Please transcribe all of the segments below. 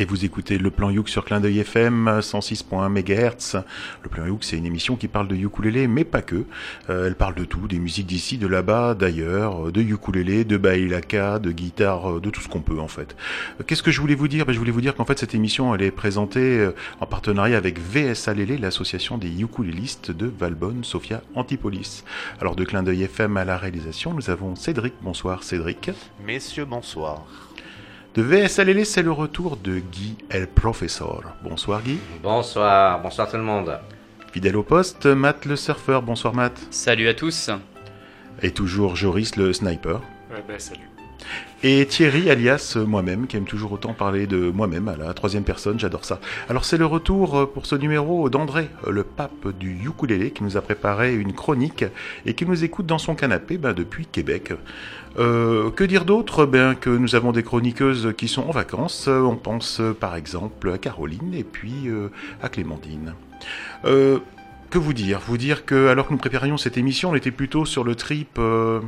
Et vous écoutez le plan Youk sur Clin d'œil FM 106.1 MHz. Le plan Youk, c'est une émission qui parle de ukulélé, mais pas que. Euh, elle parle de tout, des musiques d'ici, de là-bas, d'ailleurs, de ukulélé, de bailaka, de guitare, euh, de tout ce qu'on peut en fait. Euh, Qu'est-ce que je voulais vous dire? Ben, Je voulais vous dire qu'en fait cette émission, elle est présentée euh, en partenariat avec VSA Lélé, l'association des ukulélistes de Valbonne, Sofia Antipolis. Alors de Clin d'œil FM à la réalisation, nous avons Cédric. Bonsoir Cédric. Messieurs, bonsoir. De VSLL, c'est le retour de Guy El Professeur. Bonsoir Guy. Bonsoir, bonsoir tout le monde. Fidèle au poste, Matt le surfeur. Bonsoir Matt. Salut à tous. Et toujours Joris le sniper. Ouais, ben salut. Et Thierry, alias moi-même, qui aime toujours autant parler de moi-même à la troisième personne, j'adore ça. Alors c'est le retour euh, pour ce numéro d'André, euh, le pape du ukulélé, qui nous a préparé une chronique et qui nous écoute dans son canapé ben, depuis Québec. Euh, que dire d'autre ben, Que nous avons des chroniqueuses qui sont en vacances. Euh, On pense euh, par exemple à Caroline et puis euh, à Clémentine. Euh, que vous dire? Vous dire que alors que nous préparions cette émission, on était plutôt sur le trip euh,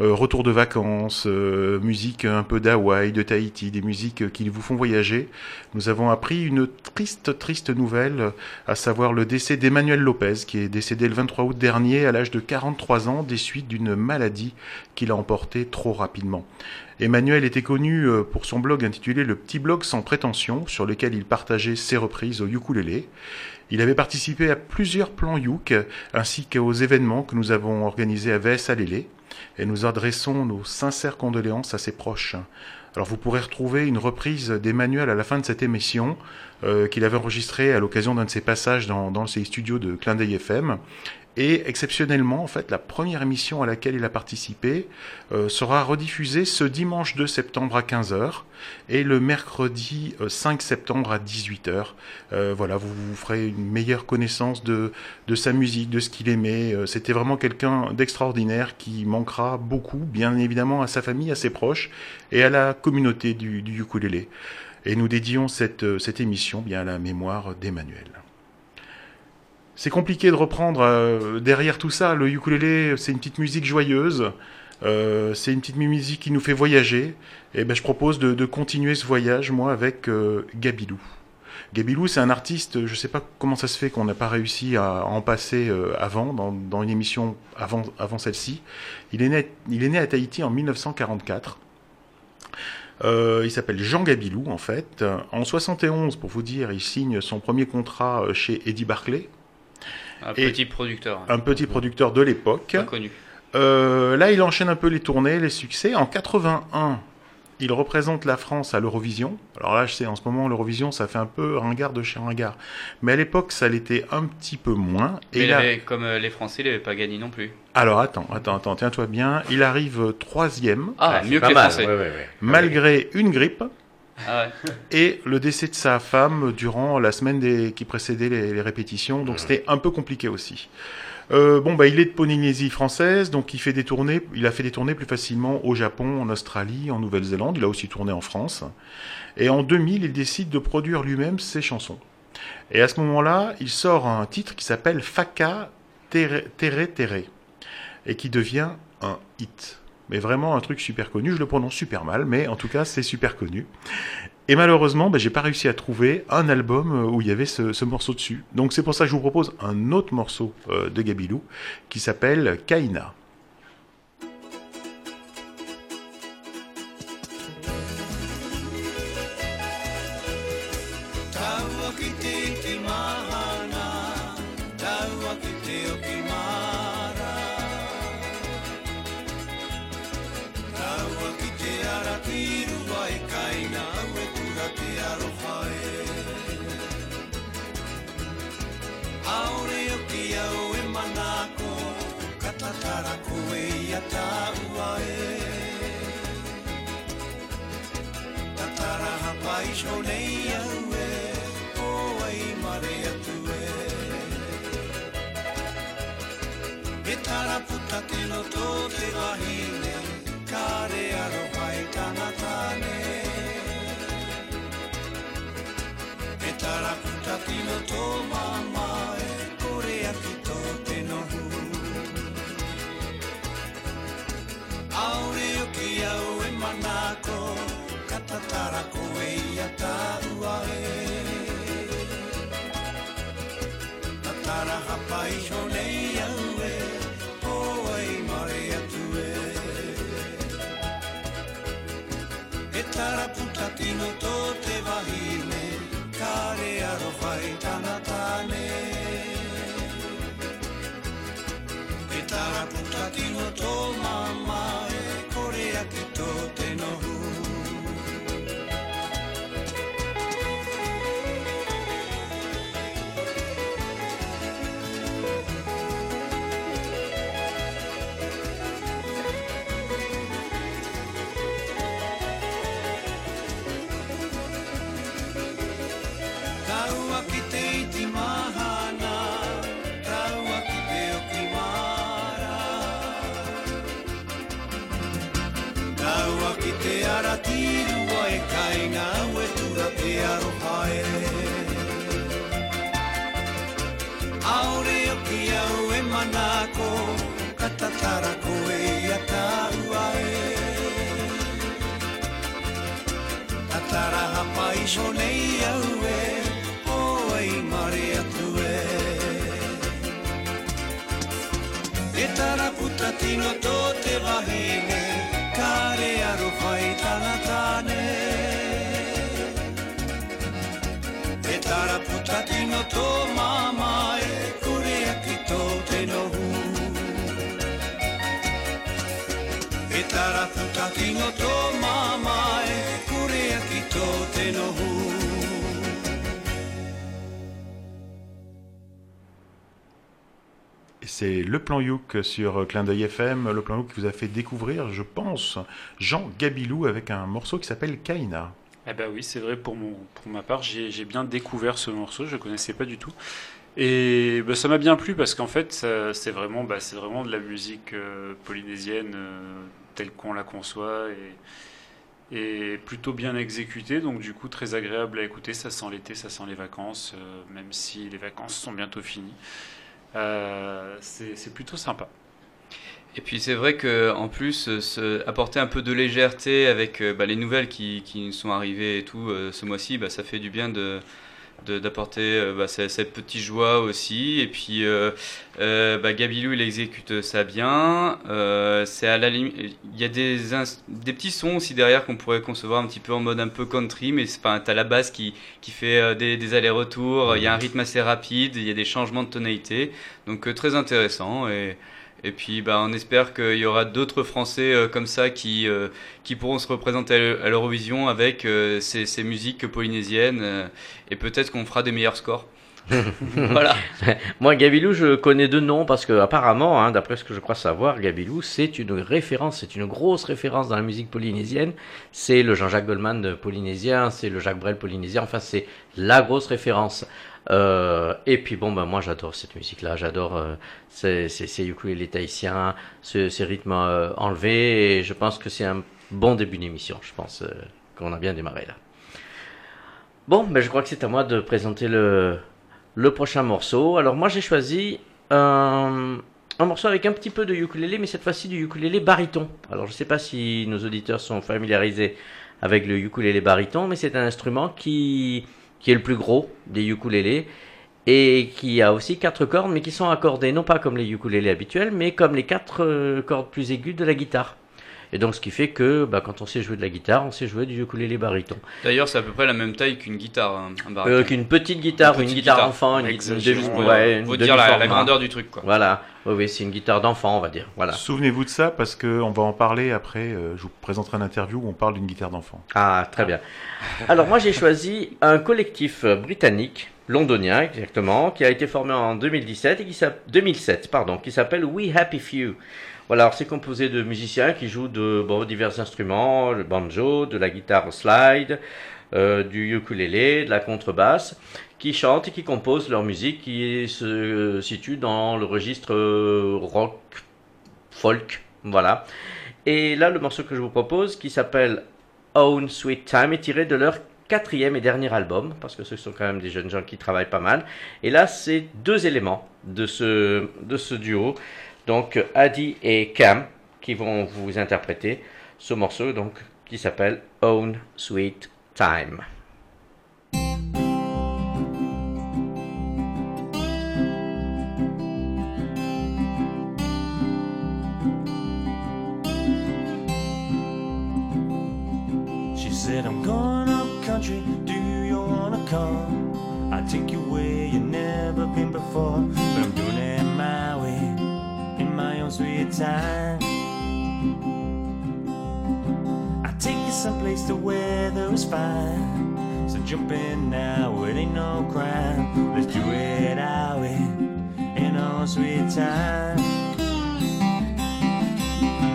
euh, retour de vacances, euh, musique un peu d'Hawaï, de Tahiti, des musiques qui vous font voyager. Nous avons appris une triste, triste nouvelle, à savoir le décès d'Emmanuel Lopez, qui est décédé le 23 août dernier à l'âge de 43 ans des suites d'une maladie qu'il a emportée trop rapidement. Emmanuel était connu pour son blog intitulé Le Petit Blog sans prétention, sur lequel il partageait ses reprises au ukulélé. Il avait participé à plusieurs plans Youk, ainsi qu'aux événements que nous avons organisés à VSA Lélé, et nous adressons nos sincères condoléances à ses proches. Alors vous pourrez retrouver une reprise d'Emmanuel à la fin de cette émission, euh, qu'il avait enregistrée à l'occasion d'un de ses passages dans, ses studios de Clin FM. Et exceptionnellement, en fait, la première émission à laquelle il a participé euh, sera rediffusée ce dimanche 2 septembre à 15h et le mercredi euh, 5 septembre à 18h. Euh, voilà, vous, vous ferez une meilleure connaissance de, de sa musique, de ce qu'il aimait. Euh, C'était vraiment quelqu'un d'extraordinaire qui manquera beaucoup, bien évidemment, à sa famille, à ses proches et à la communauté du, du ukulélé. Et nous dédions cette, euh, cette émission bien à la mémoire d'Emmanuel. C'est compliqué de reprendre euh, derrière tout ça. Le ukulélé, c'est une petite musique joyeuse. Euh, c'est une petite musique qui nous fait voyager. Et ben, je propose de, continuer ce voyage, moi, avec euh, Gabilou. Gabilou, c'est un artiste, je sais pas comment ça se fait qu'on n'a pas réussi à en passer avant, dans, une émission avant, avant celle-ci. Il, est né- il est né à Tahiti en 1944. Euh, il s'appelle Jean Gabilou, en fait. En 71, pour vous dire, il signe son premier contrat chez Eddie Barclay, Un Et- petit producteur. un petit producteur de l'époque. Inconnu. Euh, là, il enchaîne un peu les tournées, les succès. En 81, il représente la France à l'Eurovision. Alors là, je sais, en ce moment, l'Eurovision, ça fait un peu ringard de chez ringard. Mais à l'époque, ça l'était un petit peu moins. Mais Et là... avait, comme euh, les Français, il n'avait pas gagné non plus. Alors attends, attends, attends, tiens-toi bien. Il arrive troisième, Ah, c'est mieux que les mal, Français. ouais, ouais, ouais. malgré une grippe Ah ouais. et le décès de sa femme durant la semaine des... qui précédait les, les répétitions. Donc c'était un peu compliqué aussi. Euh, bon, bah, il est de Polynésie française, donc il fait des tournées. Il a fait des tournées plus facilement au Japon, en Australie, en Nouvelle-Zélande. Il a aussi tourné en France. Et en 2000, il décide de produire lui-même ses chansons. Et à ce moment-là, il sort un titre qui s'appelle Faka Tere Tere Tere et qui devient un hit. Mais vraiment un truc super connu. Je le prononce super mal, mais en tout cas, c'est super connu. Et malheureusement, ben, j'ai pas réussi à trouver un album euh, où il y avait ce, ce morceau dessus. Donc c'est pour ça que je vous propose un autre morceau euh, de Gabilou qui s'appelle Kaina. ta tino tō te wahine Ka re aro pai tana tāne E taraku tino tō mamae, e Kore aki tō te nohu Aore o ki au e manako Ka tatarako e ia tā uae Tatara hapa honei ti no tot te va a ir. Iso nei au e, o ei mare atu e. E tara puta tino tō te wahine, kare aro whai tana tāne. E tara puta tino tō mama e, kure aki tō te nohu. E tara puta tino tō mama C'est le plan Youk sur Clin d'œil FM, le plan Youk qui vous a fait découvrir, je pense, Jean Gabilou avec un morceau qui s'appelle Kaina. Eh ben oui, c'est vrai, pour, mon, pour ma part, j'ai bien découvert ce morceau, je ne connaissais pas du tout. Et ben, ça m'a bien plu parce qu'en fait, c'est vraiment, bah, vraiment de la musique euh, polynésienne euh, telle qu'on la conçoit et, et plutôt bien exécutée. Donc du coup, très agréable à écouter. Ça sent l'été, ça sent les vacances, euh, même si les vacances sont bientôt finies. Euh, c'est plutôt sympa. Et puis c'est vrai que en plus euh, apporter un peu de légèreté avec euh, bah, les nouvelles qui, qui sont arrivées et tout ce mois-ci, bah, ça fait du bien de- d'apporter euh, bah, cette, cette petite joie aussi. Et puis euh, euh, bah, Gabilou il exécute ça bien. C'est à la il y a des des petits sons aussi derrière qu'on pourrait concevoir un petit peu en mode un peu country, mais c'est pas t'as la basse qui qui fait des, des allers-retours. Il y a un rythme assez rapide, il y a des changements de tonalité, donc très intéressant et et puis, bah, on espère qu'il y aura d'autres Français euh, comme ça qui, euh, qui pourront se représenter à l'E- à l'Eurovision avec euh, ces, ces musiques polynésiennes. euh, et peut-être qu'on fera des meilleurs scores. voilà. Moi, Gabilou, je connais deux noms parce que, apparemment, hein, d'après ce que je crois savoir, Gabilou, c'est une référence, c'est une grosse référence dans la musique polynésienne. C'est le Jean-Jacques Goldman polynésien, c'est le Jacques Brel polynésien. Enfin, c'est la grosse référence. Euh, et puis bon, ben moi j'adore cette musique-là, j'adore euh, ces, ces, ces ukulélés tahitiens, ce- ces rythmes euh, enlevés. Et je pense que c'est un bon début d'émission. Je pense euh, qu'on a bien démarré là. Bon, ben je crois que c'est à moi de présenter le, le prochain morceau. Alors moi j'ai choisi un, un morceau avec un petit peu de ukulélé, mais cette fois-ci du ukulélé baryton. Alors je sais pas si nos auditeurs sont familiarisés avec le ukulélé baryton, mais c'est un instrument qui, qui est le plus gros des ukulélés et qui a aussi quatre cordes, mais qui sont accordées non pas comme les ukulélés habituels, mais comme les quatre euh, cordes plus aiguës de la guitare. Et donc ce qui fait que bah, quand on sait jouer de la guitare, on sait jouer du ukulélé baryton. D'ailleurs, c'est à peu près la même taille qu'une guitare, un baryton. Euh, qu'une petite guitare, Une une, guitare, guitare. enfant, une, demi, ouais. une dire la, la grandeur du truc, quoi. Voilà, oui, oui, c'est une guitare d'enfant, on va dire. Voilà. Souvenez-vous de ça parce qu'on va en parler après. euh, je vous présenterai une interview où on parle d'une guitare d'enfant. Ah, très bien. Alors moi j'ai choisi un collectif euh, britannique, londonien exactement, qui a été formé en 2017 et qui s'app- 2007, pardon, qui s'appelle We Happy Few. Voilà, alors c'est composé de musiciens qui jouent de bon, divers instruments, le banjo, de la guitare slide, euh, du ukulélé, de la contrebasse, qui chantent et qui composent leur musique qui se situe dans le registre euh, rock, folk, voilà. Et là, le morceau que je vous propose, qui s'appelle Own Sweet Time, est tiré de leur quatrième et dernier album, parce que ce sont quand même des jeunes gens qui travaillent pas mal. Et là, c'est deux éléments de ce, de ce duo, donc Adi et Cam qui vont vous interpréter ce morceau donc qui s'appelle Own Sweet Time. She said I'm going up country, do you wanna come? I take you away time. I'll take you someplace the weather is fine. So jump in now, it ain't no crime. Let's do it our way, in our sweet time.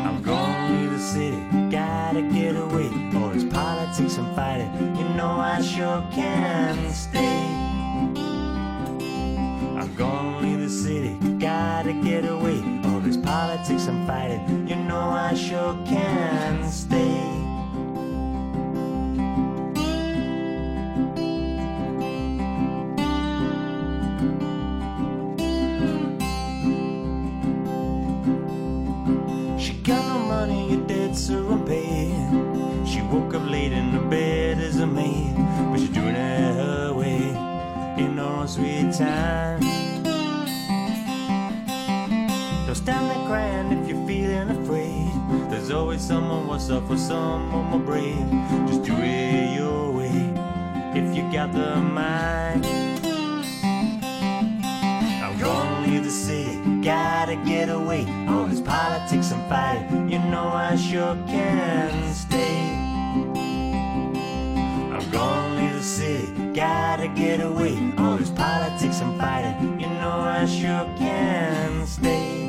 I'm gonna leave the city, gotta get away. All this politics and fighting, you know I sure can stay. I'm gonna leave the city, gotta get away. Politics and fighting, you know I sure can stay. She got no money, your debts are unpaid. She woke up late in the bed as a maid, but she's doing it her way, in her own sweet time. Always someone worse off or someone more brave. Just do it your way, if you got the mind. I'm gonna leave the city, gotta get away. All this politics and fighting, you know I sure can stay. I'm gonna leave the city, gotta get away. All this politics and fighting, you know I sure can stay.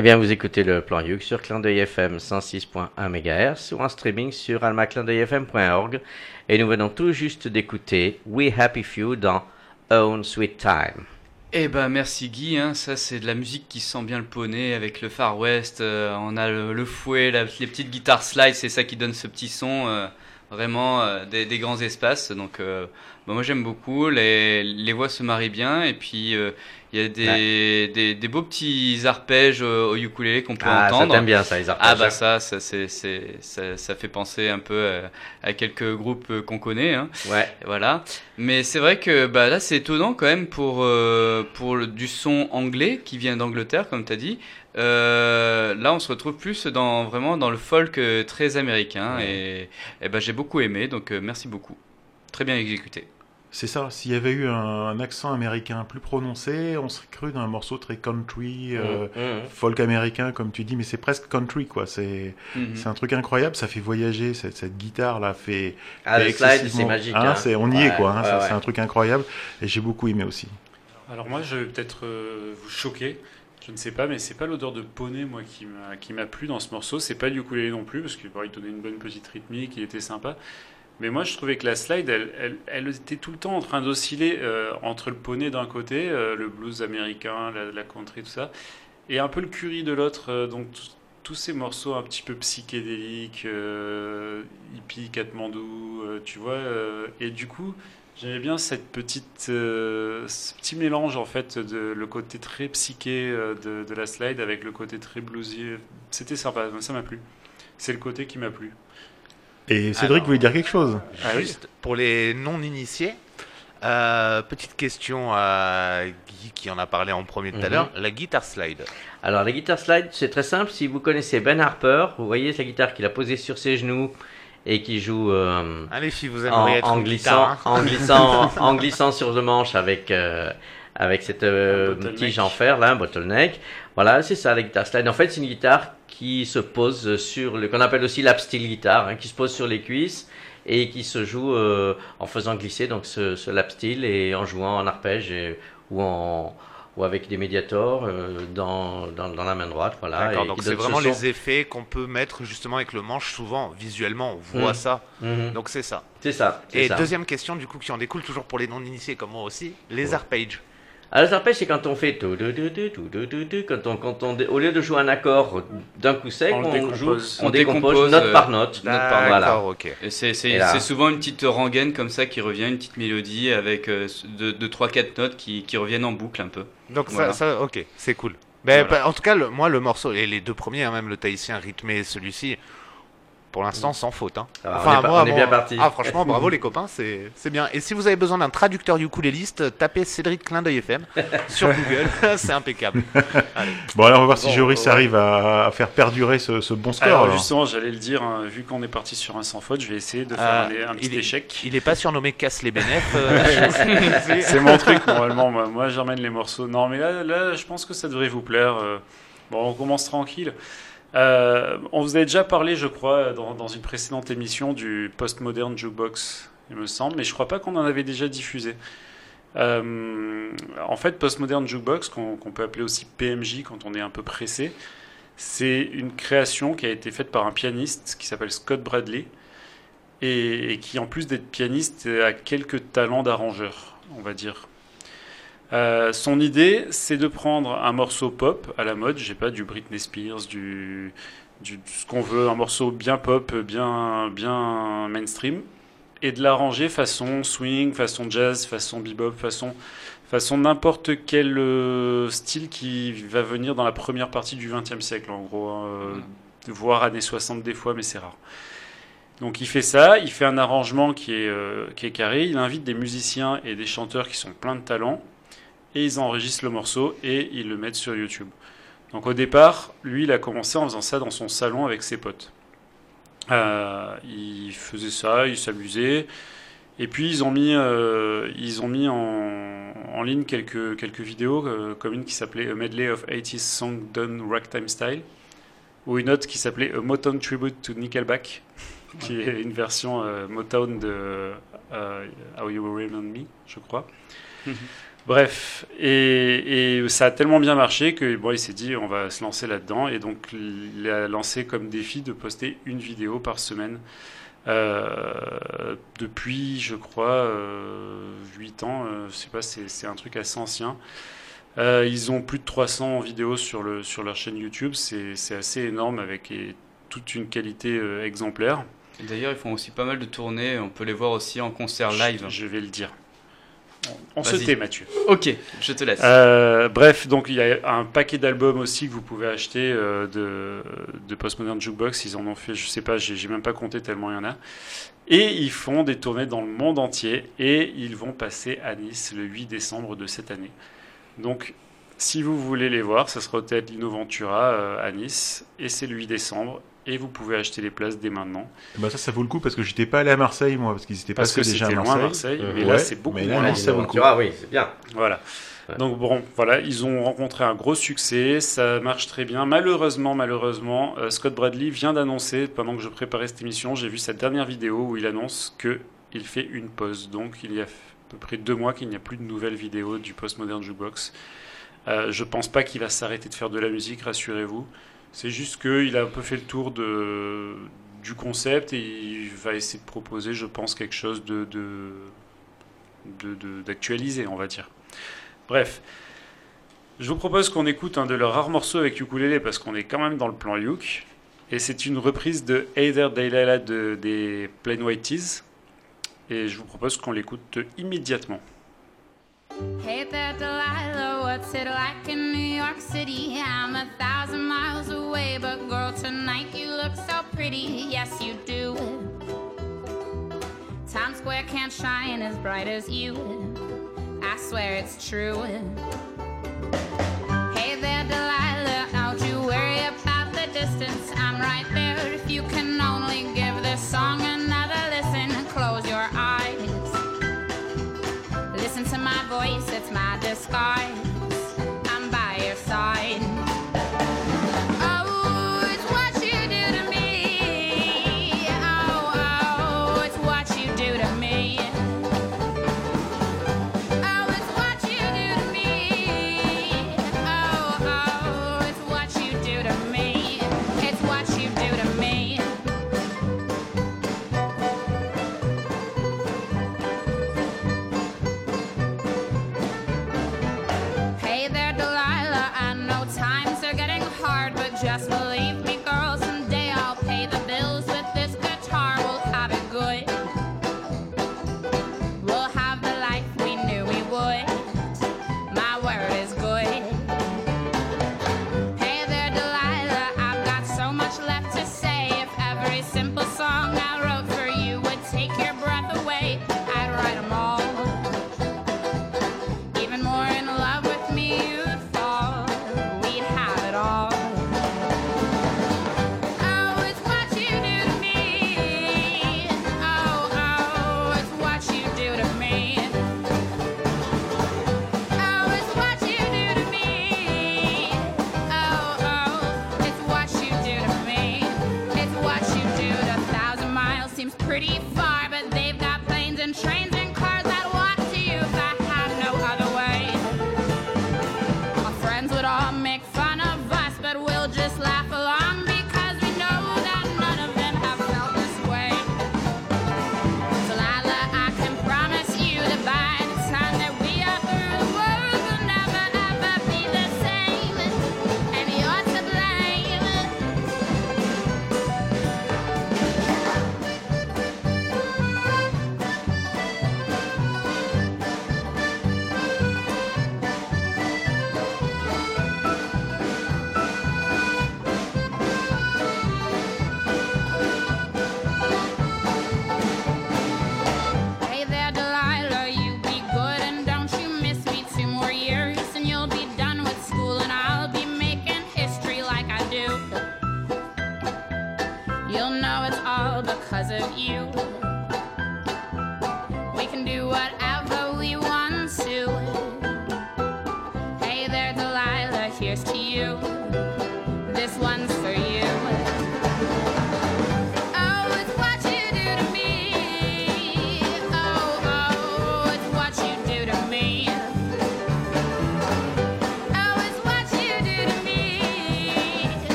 Eh bien, vous écoutez le plan Youk sur Clin d'œil FM 106.1 MHz ou en streaming sur almaclindeuilfm.org. Et nous venons tout juste d'écouter We Happy Few dans Own Sweet Time. Eh ben merci Guy, hein. ça c'est de la musique qui sent bien le poney avec le Far West, euh, on a le, fouet, les petites guitares slide, c'est ça qui donne ce petit son, euh, vraiment euh, des, des grands espaces. Donc bah, moi j'aime beaucoup, les, les voix se marient bien et puis euh, il y a des, des, des beaux petits arpèges au, au ukulélé qu'on peut Ah, ça entendre. t'aime bien ça, les Ah arpèges. bah ça, ça, c'est, ça, ça fait penser un peu euh, à quelques groupes euh, qu'on connaît. Hein. Ouais. Voilà. Mais c'est vrai que bah, là, c'est étonnant quand même pour, euh, pour le- du son anglais qui vient d'Angleterre, comme tu as dit. Euh, là, on se retrouve plus dans, vraiment dans le folk euh, très américain. Et, et bah, j'ai beaucoup aimé, donc euh, merci beaucoup. Très bien exécuté. C'est ça, s'il y avait eu un, un accent américain plus prononcé, on serait cru d'un morceau très country, euh, Mhm. folk américain, comme tu dis, mais c'est presque country, quoi. C'est c'est un truc incroyable, ça fait voyager, cette, cette guitare-là fait. Ah, fait le slide, c'est magique. Hein, hein. on y Ouais, est, quoi. hein, ouais, ça, ouais. C'est un truc incroyable, et j'ai beaucoup aimé aussi. Alors moi, je vais peut-être euh, vous choquer. Je ne sais pas, mais c'est pas l'odeur de poney moi qui m'a qui m'a plu dans ce morceau. C'est pas du ukulélé non plus parce qu'il il donnait une bonne petite rythmique, il était sympa. Mais moi, je trouvais que la slide, elle, elle, était tout le temps en train d'osciller euh, entre le poney d'un côté, euh, le blues américain, la, country, tout ça, et un peu le curry de l'autre. euh, donc tous ces morceaux un petit peu psychédéliques, hippie, Katmandou, tu vois. et du coup, J'aimais bien cette petite, ce petit mélange en fait de le côté très psyché de, de la slide avec le côté très bluesy. C'était sympa, ça m'a plu. C'est le côté qui m'a plu. Et Cédric Alors, voulait dire quelque chose. Juste pour les non-initiés, euh, petite question à Guy qui en a parlé en premier tout à Mhm. l'heure. La guitare slide. Alors, la guitare slide, c'est très simple. Si vous connaissez Ben Harper, vous voyez sa guitare qu'il a posée sur ses genoux et qui joue euh, Allez, filles, vous en, aimeriez être en glissant, guitare, hein. en glissant, en glissant sur le manche avec euh, avec cette euh, tige en fer là, un bottleneck. Voilà, c'est ça la guitare slide. En fait, c'est une guitare qui se pose sur le qu'on appelle aussi lap steel guitare, hein, qui se pose sur les cuisses et qui se joue euh, en faisant glisser donc ce, ce lap steel et en jouant en arpège et- ou en ou avec des médiators euh, dans, dans, dans la main droite, voilà. Et donc c'est ce vraiment les effets qu'on peut mettre justement avec le manche. Souvent, visuellement, on voit Mm. ça. Mhm. Donc c'est ça. C'est ça. Et ça. deuxième question, du coup, qui en découle toujours pour les non-initiés comme moi aussi, les Ouais. arpèges. Alors la sarpège, c'est quand on fait tout, tout, tout, tout, quand on, quand on, au lieu de jouer un accord d'un coup sec, on, décompose, joue, on, décompose, euh, note par note. voilà. C'est souvent une petite rengaine comme ça qui revient, une petite mélodie avec 2, 3, 4 notes qui, qui, reviennent en boucle un peu. Donc ça, ça, ok, c'est cool. Mais, ben, ben, en tout cas, moi, le morceau, et les deux premiers, hein, même le Tahitien rythmé celui-ci, pour l'instant, sans faute. Hein. Ah, on est pas- on est bien parti. Ah, franchement, bravo les copains, c'est c'est bien. Et si vous avez besoin d'un traducteur ukuléliste, tapez Cédric Clin d'œil FM sur Google, c'est impeccable. Bon, alors on va voir si Bon, Joris ouais. arrive à, à faire perdurer ce, ce bon score. Alors alors. justement, j'allais le dire, hein, vu qu'on est parti sur un sans faute, je vais essayer de faire Ah, un, un petit il est- échec. Il est pas surnommé Casse les bénéfices. euh, C'est mon truc normalement. Moi, moi j'emmène les morceaux. Non, mais là, là, je pense que ça devrait vous plaire. Euh, Bon, on commence tranquille. Euh, on vous avait déjà parlé, je crois, dans, une précédente émission du Postmodern Jukebox, il me semble, mais je crois pas qu'on en avait déjà diffusé. Euh, en fait, Postmodern Jukebox, qu'on qu'on peut appeler aussi PMJ quand on est un peu pressé, c'est une création qui a été faite par un pianiste qui s'appelle Scott Bradley et, et qui, en plus d'être pianiste, a quelques talents d'arrangeur, on va dire. Euh, son idée, c'est de prendre un morceau pop à la mode, j'ai pas du Britney Spears, du, du ce qu'on veut, un morceau bien pop, bien bien mainstream, et de l'arranger façon swing, façon jazz, façon bebop, façon façon n'importe quel euh, style qui va venir dans la première partie du XXe siècle, en gros, hein, euh, voire années 60 des fois, mais c'est rare. Donc il fait ça, il fait un arrangement qui est, euh, qui est carré, il invite des musiciens et des chanteurs qui sont pleins de talent, et ils enregistrent le morceau et ils le mettent sur YouTube. Donc au départ, lui, il a commencé en faisant ça dans son salon avec ses potes. Euh, il faisait ça, il s'amusait. Et puis ils ont mis, euh, ils ont mis en, ligne quelques, quelques vidéos, euh, comme une qui s'appelait A Medley of 80s Songs Done Ragtime Style, ou une autre qui s'appelait A Motown Tribute to Nickelback, qui est une version euh, Motown de How You Remember Me, je crois. Bref, et, et ça a tellement bien marché que bon, il s'est dit on va se lancer là-dedans et donc il a lancé comme défi de poster une vidéo par semaine euh, depuis, je crois, euh, 8 ans. euh, je sais pas, c'est un truc assez ancien. Euh, ils ont plus de 300 vidéos sur, le, sur leur chaîne YouTube, c'est c'est assez énorme avec et toute une qualité euh, exemplaire. D'ailleurs, ils font aussi pas mal de tournées, on peut les voir aussi en concert live. Je, je vais le dire. On, se tait, Mathieu. Ok, je te laisse. Euh, bref, donc il y a un paquet d'albums aussi que vous pouvez acheter euh, de, de Postmodern Jukebox. Ils en ont fait, je sais pas, j'ai même pas compté tellement il y en a. Et ils font des tournées dans le monde entier et ils vont passer à Nice le 8 décembre de cette année. Donc, si vous voulez les voir, ça sera au théâtre Lino Ventura euh, à Nice et c'est le 8 décembre. Et vous pouvez acheter les places dès maintenant. Bah ça, ça vaut le coup parce que j'étais pas allé à Marseille moi parce qu'ils étaient Parce passés que déjà à Marseille. loin Marseille, mais Ouais, là c'est beaucoup mais là, moins là, loin. ça vaut le coup. Ah oui, c'est bien. Voilà. Ouais. Donc bon, voilà, ils ont rencontré un gros succès, ça marche très bien. Malheureusement, malheureusement, euh, Scott Bradley vient d'annoncer, pendant que je préparais cette émission, j'ai vu sa dernière vidéo où il annonce que il fait une pause. Donc il y a à peu près deux mois qu'il n'y a plus de nouvelles vidéos du Postmodern Jukebox. Euh, je pense pas qu'il va s'arrêter de faire de la musique, rassurez-vous. C'est juste qu'il a un peu fait le tour de, du concept et il va essayer de proposer, je pense, quelque chose de, de, de- de- d'actualisé, on va dire. Bref, je vous propose qu'on écoute un de leurs rares morceaux avec ukulélé parce qu'on est quand même dans le plan Yuk. Et c'est une reprise de Either Daylight de, des Plain White Tees. Et je vous propose qu'on l'écoute immédiatement. Hey there, Delilah, what's it like in New York City? I'm a thousand miles away, but girl, tonight you look so pretty. Yes, you do. Times Square can't shine as bright as you. I swear it's true. Hey there, Delilah, don't you worry about the distance. I'm right there if you can only give this song an seems voice, it's my disguise.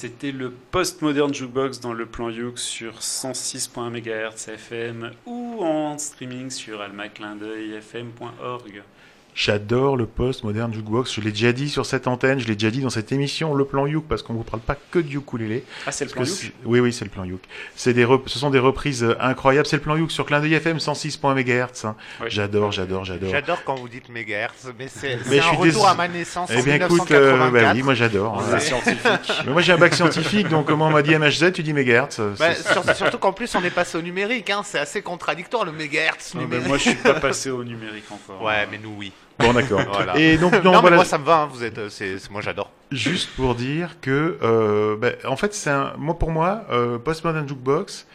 C'était le Postmodern Jukebox dans le plan Youk sur 106.1 MHz FM ou en streaming sur almaclindeuilfm.org. J'adore le post-moderne jukebox. Je l'ai déjà dit sur cette antenne, je l'ai déjà dit dans cette émission, le plan Youk, parce qu'on vous parle pas que de ukulélé. Ah, c'est le plan Youk Oui, oui, c'est le plan Youk. C'est des rep- Ce sont des reprises euh, incroyables. C'est le plan Youk sur Clin d'œil FM 106.1 MHz. hein. J'adore, j'adore, j'adore. J'adore quand vous dites mégahertz, mais c'est un suis retour à ma naissance Eh en bien, écoute, euh, 1984. bah oui, moi j'adore. Hein. scientifique. Mais moi j'ai un bac scientifique, donc comment on m'a dit MHz, tu dis mégahertz. euh, Bah, surtout qu'en plus on est passé au numérique, hein, c'est assez contradictoire le mégahertz Ah, bah, numérique. moi, je suis pas passé au numérique encore. Ouais, mais nous oui. Bon, d'accord. Voilà. Et donc, non, Non, mais voilà, moi ça me va, hein, vous êtes, euh, c'est, moi j'adore. juste pour dire que, euh, ben, en fait, c'est un, moi pour moi, euh, Postmodern Jukebox,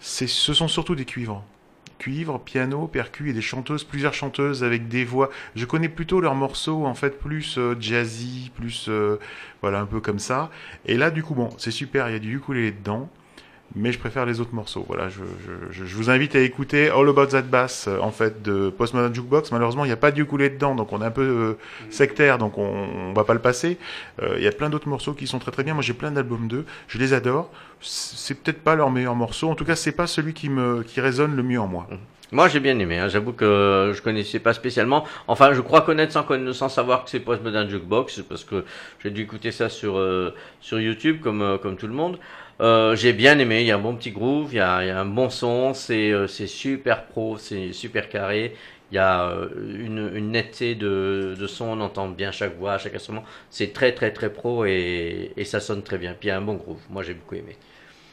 c'est, ce sont surtout des cuivres. Cuivre, piano, percu et des chanteuses, plusieurs chanteuses avec des voix. Je connais plutôt leurs morceaux en fait plus euh, jazzy, plus voilà un peu comme ça. Et là du coup bon, c'est super, il y a du ukulélé dedans, mais je préfère les autres morceaux. Voilà, je, je, je- vous invite à écouter All About That Bass euh, en fait de Postmodern Jukebox. Malheureusement, il n'y a pas de ukulélé dedans, donc on est un peu euh, sectaire, donc on, on va pas le passer. Euh, Il y a plein d'autres morceaux qui sont très très bien. Moi, j'ai plein d'albums d'eux, je les adore. C'est peut-être pas leur meilleur morceau. En tout cas, c'est pas celui qui me qui résonne le mieux en moi. Moi, j'ai bien aimé. hein. J'avoue que je connaissais pas spécialement. Enfin, je crois connaître sans, sans savoir que c'est Postmodern Jukebox, parce que j'ai dû écouter ça sur sur YouTube, comme comme tout le monde. Euh, j'ai bien aimé. Il y a un bon petit groove, il y a, il y a un bon son. C'est euh, super pro, c'est super carré. Il y a euh, une, une netteté de, de son, on entend bien chaque voix, chaque instrument. C'est très très très pro et, et ça sonne très bien. Puis il y a un bon groove. Moi, j'ai beaucoup aimé.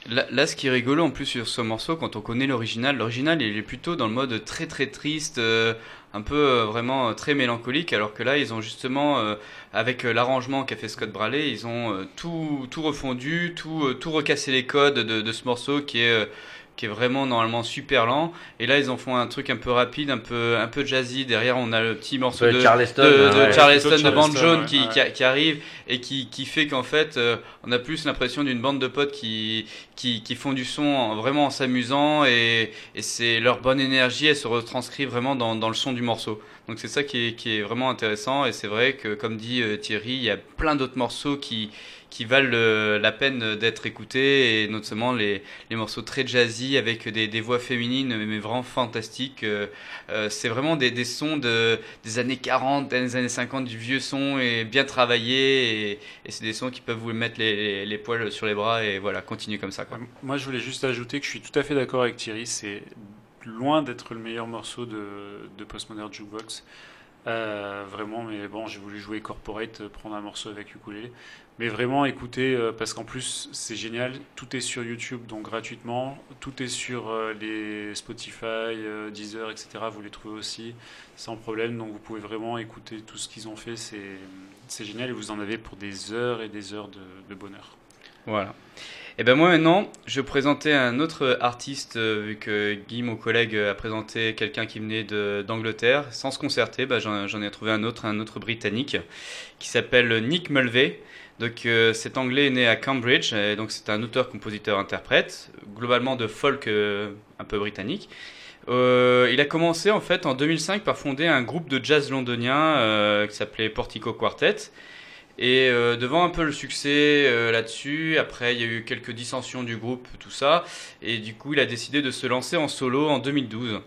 Là, là, ce qui est rigolo en plus sur ce morceau, quand on connaît l'original, l'original il est plutôt dans le mode très très triste, euh, un peu euh, vraiment euh, très mélancolique, alors que là ils ont justement, euh, avec l'arrangement qu'a fait Scott Braley, ils ont tout, tout refondu, tout, tout recassé les codes de, ce morceau qui est, qui est vraiment normalement super lent. Et là ils en font un truc un peu rapide, un peu, un peu jazzy. Derrière on a le petit morceau de, Charleston, de, de ouais. Charleston, de Band Charleston, Jaune ouais, qui, ouais. qui, qui arrive et qui, qui fait qu'en fait euh, on a plus l'impression d'une bande de potes qui, qui, qui font du son en- vraiment en s'amusant et, et c'est leur bonne énergie, elle se retranscrit vraiment dans, dans le son du morceau. Donc c'est ça qui est, qui est vraiment intéressant et c'est vrai que comme dit euh, Thierry, il y a plein d'autres morceaux qui, qui valent euh, la peine d'être écoutés et notamment les, les morceaux très jazzy avec des, des voix féminines mais vraiment fantastiques. Euh, euh, c'est vraiment des, des sons de, des années 40, des années 50, du vieux son et bien travaillé et, c'est des sons qui peuvent vous mettre les, les, les poils sur les bras et voilà, continuer comme ça. Quoi. Moi, je voulais juste ajouter que je suis tout à fait d'accord avec Thierry. C'est loin d'être le meilleur morceau de, de Postmodern Jukebox. Euh, vraiment, mais bon, j'ai voulu jouer Corporate, euh, prendre un morceau avec ukulélé. Mais vraiment, écoutez, euh, parce qu'en plus, c'est génial. Tout est sur YouTube, donc gratuitement. Tout est sur les Spotify, Deezer, etc. Vous les trouvez aussi sans problème. Donc vous pouvez vraiment écouter tout ce qu'ils ont fait. C'est c'est génial et vous en avez pour des heures et des heures de, de bonheur. Voilà. Et ben moi maintenant, je présenter un autre artiste, euh, vu que Guy, mon collègue, a présenté quelqu'un qui venait d'Angleterre. Sans se concerter, bah, j'en ai trouvé un autre, un autre britannique, qui s'appelle Nick Mulvey. Donc euh, cet anglais est né à Cambridge, et donc c'est un auteur, compositeur, interprète, globalement de folk euh, un peu britannique. Euh, il a commencé en fait en 2005 par fonder un groupe de jazz londonien qui s'appelait Portico Quartet. Et euh, devant un peu le succès euh, là-dessus, après il y a eu quelques dissensions du groupe, tout ça, et du coup il a décidé de se lancer en solo en 2012.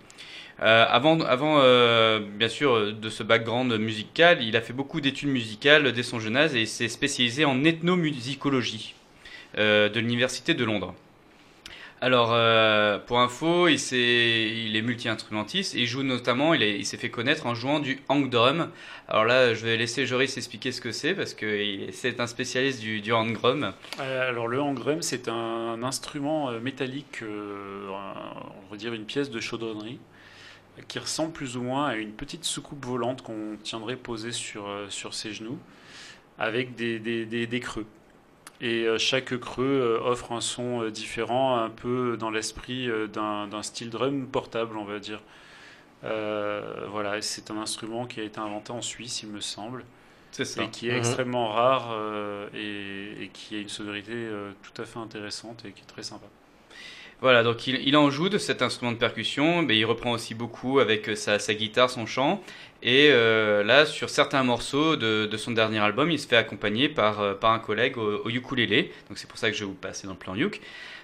Euh, avant, avant euh, bien sûr, de ce background musical, il a fait beaucoup d'études musicales dès son jeune âge et il s'est spécialisé en ethnomusicologie euh, de l'université de Londres. Alors, euh, pour info, il, est multi-instrumentiste il joue notamment, il, est- il s'est fait connaître en jouant du hang drum. Alors là, je vais laisser Joris expliquer ce que c'est parce que c'est un spécialiste du, hang drum. Euh, Alors le hangrum, c'est un instrument euh, métallique, on va dire une pièce de chaudronnerie, qui ressemble plus ou moins à une petite soucoupe volante qu'on tiendrait posée sur, ses genoux, avec des creux. Et euh, chaque creux euh, offre un son euh, différent, un peu dans l'esprit d'un style drum portable, on va dire. Euh, voilà, et c'est un instrument qui a été inventé en Suisse, il me semble C'est ça. et qui est Mhm. extrêmement rare euh, et, et qui a une sonorité euh, tout à fait intéressante et qui est très sympa. Voilà, donc il, en joue de cet instrument de percussion, mais il reprend aussi beaucoup avec euh, sa, guitare, son chant. Et euh, là, sur certains morceaux de, son dernier album, il se fait accompagner par, euh, par un collègue au, au ukulélé. Donc c'est pour ça que je vais vous passer dans le plan uk.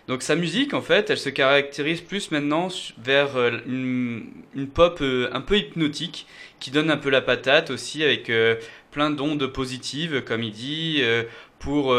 Donc sa musique, en fait, elle se caractérise plus maintenant vers une, pop un peu hypnotique, qui donne un peu la patate aussi, avec plein d'ondes positives, comme il dit, pour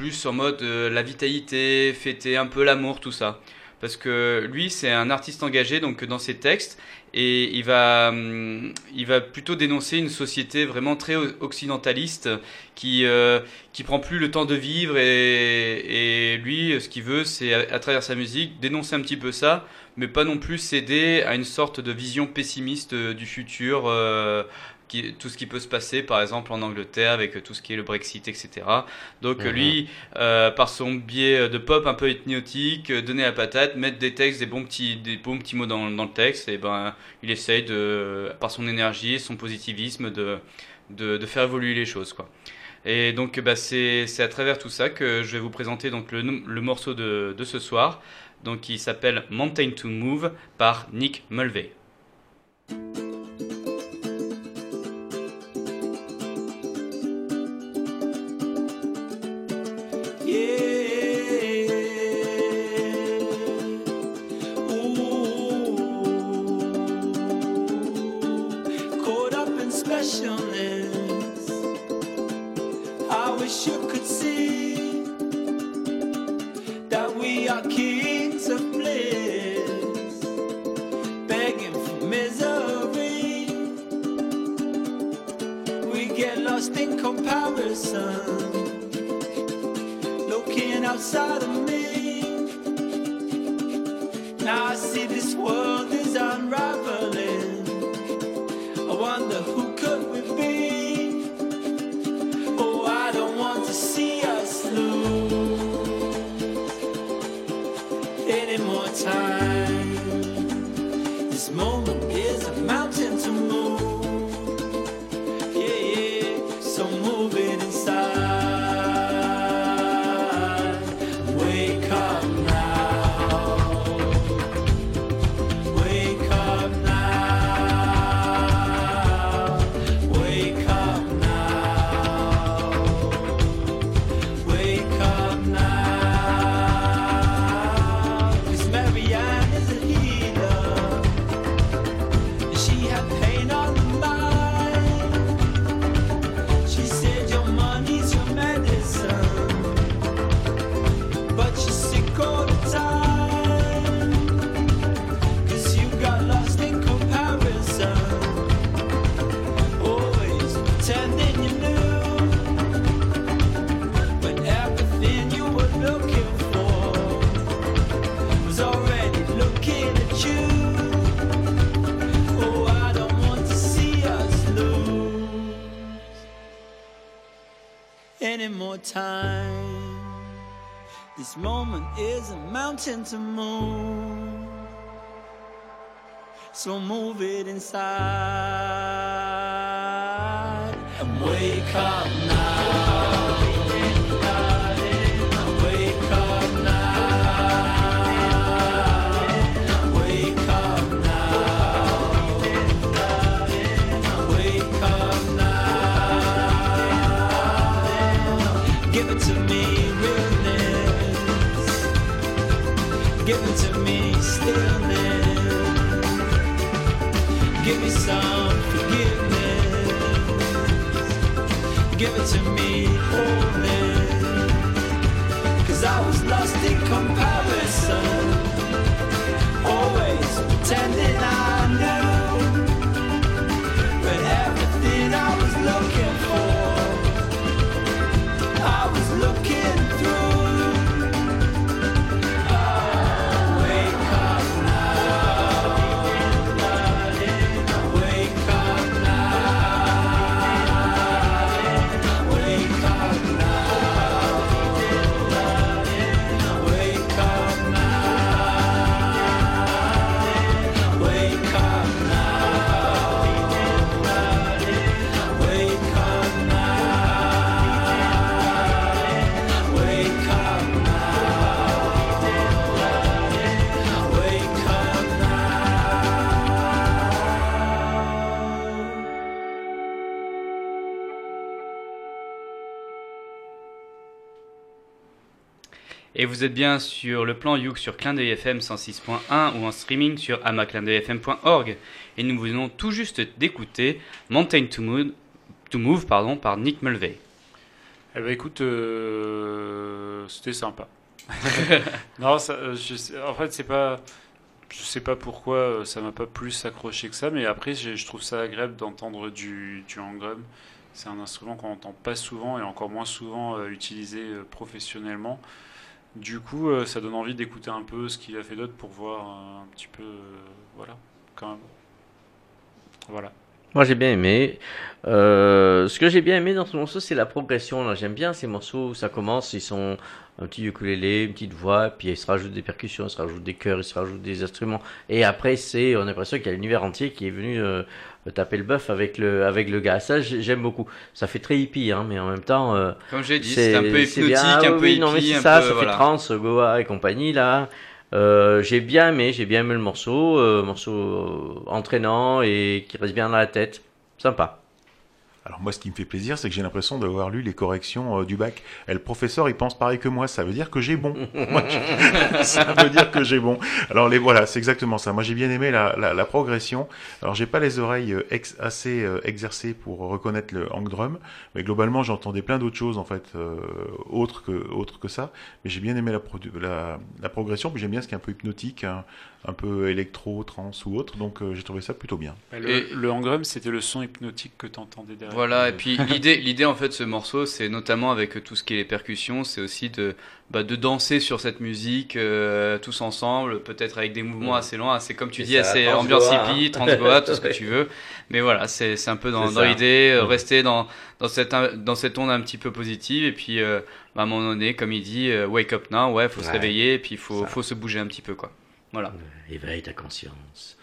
plus en mode euh, la vitalité, fêter un peu l'amour, tout ça. Parce que lui, c'est un artiste engagé donc dans ses textes et il va, hum, il va plutôt dénoncer une société vraiment très occidentaliste qui euh, qui prend plus le temps de vivre et, lui, ce qu'il veut, c'est à, travers sa musique dénoncer un petit peu ça, mais pas non plus céder à une sorte de vision pessimiste euh, du futur. euh, qui, tout ce qui peut se passer, par exemple en Angleterre avec tout ce qui est le Brexit, etc. Donc Mhm. lui, euh, par son biais de pop un peu hypnotique, euh, donner la patate, mettre des textes, des bons petits, des bons petits mots dans, dans le texte, et ben il essaye de, par son énergie, son positivisme, de, de, de faire évoluer les choses, quoi. Et donc bah, c'est à travers tout ça que je vais vous présenter donc le, le morceau de, de ce soir, donc qui s'appelle Mountain to Move par Nick Mulvey. Is a mountain to move. So move it inside and wake up Give it to me, wholeness. Cause I was lost in comparison. Always pretending I vous êtes bien sur le plan Youk sur Clin FM 106.1 ou en streaming sur amaclindeuilfm.org. Et nous venons tout juste d'écouter Mountain to Move, pardon, par Nick Mulvey. Eh ben écoute, euh, c'était sympa. non, euh, je en fait, c'est pas. Je sais pas pourquoi euh, ça m'a pas plus accroché que ça, mais après, je trouve ça agréable d'entendre du, du. C'est un instrument qu'on n'entend pas souvent et encore moins souvent utilisé professionnellement. Du coup, euh, ça donne envie d'écouter un peu ce qu'il a fait d'autre pour voir euh, un petit peu. euh, voilà, quand même. Voilà. Moi j'ai bien aimé. Ce que j'ai bien aimé dans ce morceau, c'est la progression. J'aime bien ces morceaux où ça commence, ils sont un petit ukulélé, une petite voix, puis il se rajoute des percussions, il se rajoute des chœurs, il se rajoute des instruments. Et après, c'est, on a l'impression qu'il y a l'univers entier qui est venu taper le bœuf avec le, avec le gars. Ça, j'ai- j'aime beaucoup. Ça fait très hippie, hein, mais en même temps. euh, Comme j'ai dit, c'est un peu hypnotique. Ah un oui, peu hippie, non, mais c'est ça, peu, ça voilà. fait trance, Goa et compagnie, là. Euh, j'ai bien aimé, j'ai bien aimé le morceau, euh, morceau euh, entraînant et qui reste bien dans la tête. Sympa. Alors moi, ce qui me fait plaisir, c'est que j'ai l'impression d'avoir lu les corrections euh, du bac. Et le professeur, il pense pareil que moi. Ça veut dire que j'ai bon. Moi, je- ça veut dire que j'ai bon. Alors les voilà, c'est exactement ça. Moi, j'ai bien aimé la, la, la progression. Alors j'ai pas les oreilles euh, ex- assez euh, exercées pour reconnaître le hang drum, mais globalement, j'entendais plein d'autres choses en fait, euh, autres que autres que ça. Mais j'ai bien aimé la, produ- la, la progression. Puis j'aime bien ce qui est un peu hypnotique, un, un peu électro, trance ou autre. Donc euh, j'ai trouvé ça plutôt bien. Le, Et- le hangdrum, c'était le son hypnotique que tu entendais derrière. Voilà, et puis l'idée, l'idée en fait de ce morceau, c'est notamment avec tout ce qui est les percussions, c'est aussi de, bah, de danser sur cette musique euh, tous ensemble, peut-être avec des mouvements Ouais. assez lents, assez comme tu Et dis, assez trans ambiance hippie, hein. trans tout ce que tu veux. Mais voilà, c'est, c'est un peu dans, l'idée, euh, Ouais. rester dans, dans, cette, dans cette onde un petit peu positive, et puis euh, bah, à un moment donné, comme il dit, euh, wake up now, ouais, faut se réveiller, et puis il faut, Ça. faut se bouger un petit peu, quoi. Voilà. Éveille ta conscience.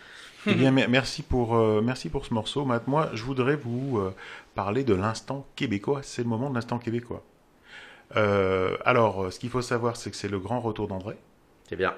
Eh bien, mer- merci pour, euh, merci pour ce morceau. Matt, moi, je voudrais vous euh, parler de l'instant québécois. C'est le moment de l'instant québécois. Euh, alors, euh, ce qu'il faut savoir, c'est que c'est le grand retour d'André, C'est bien.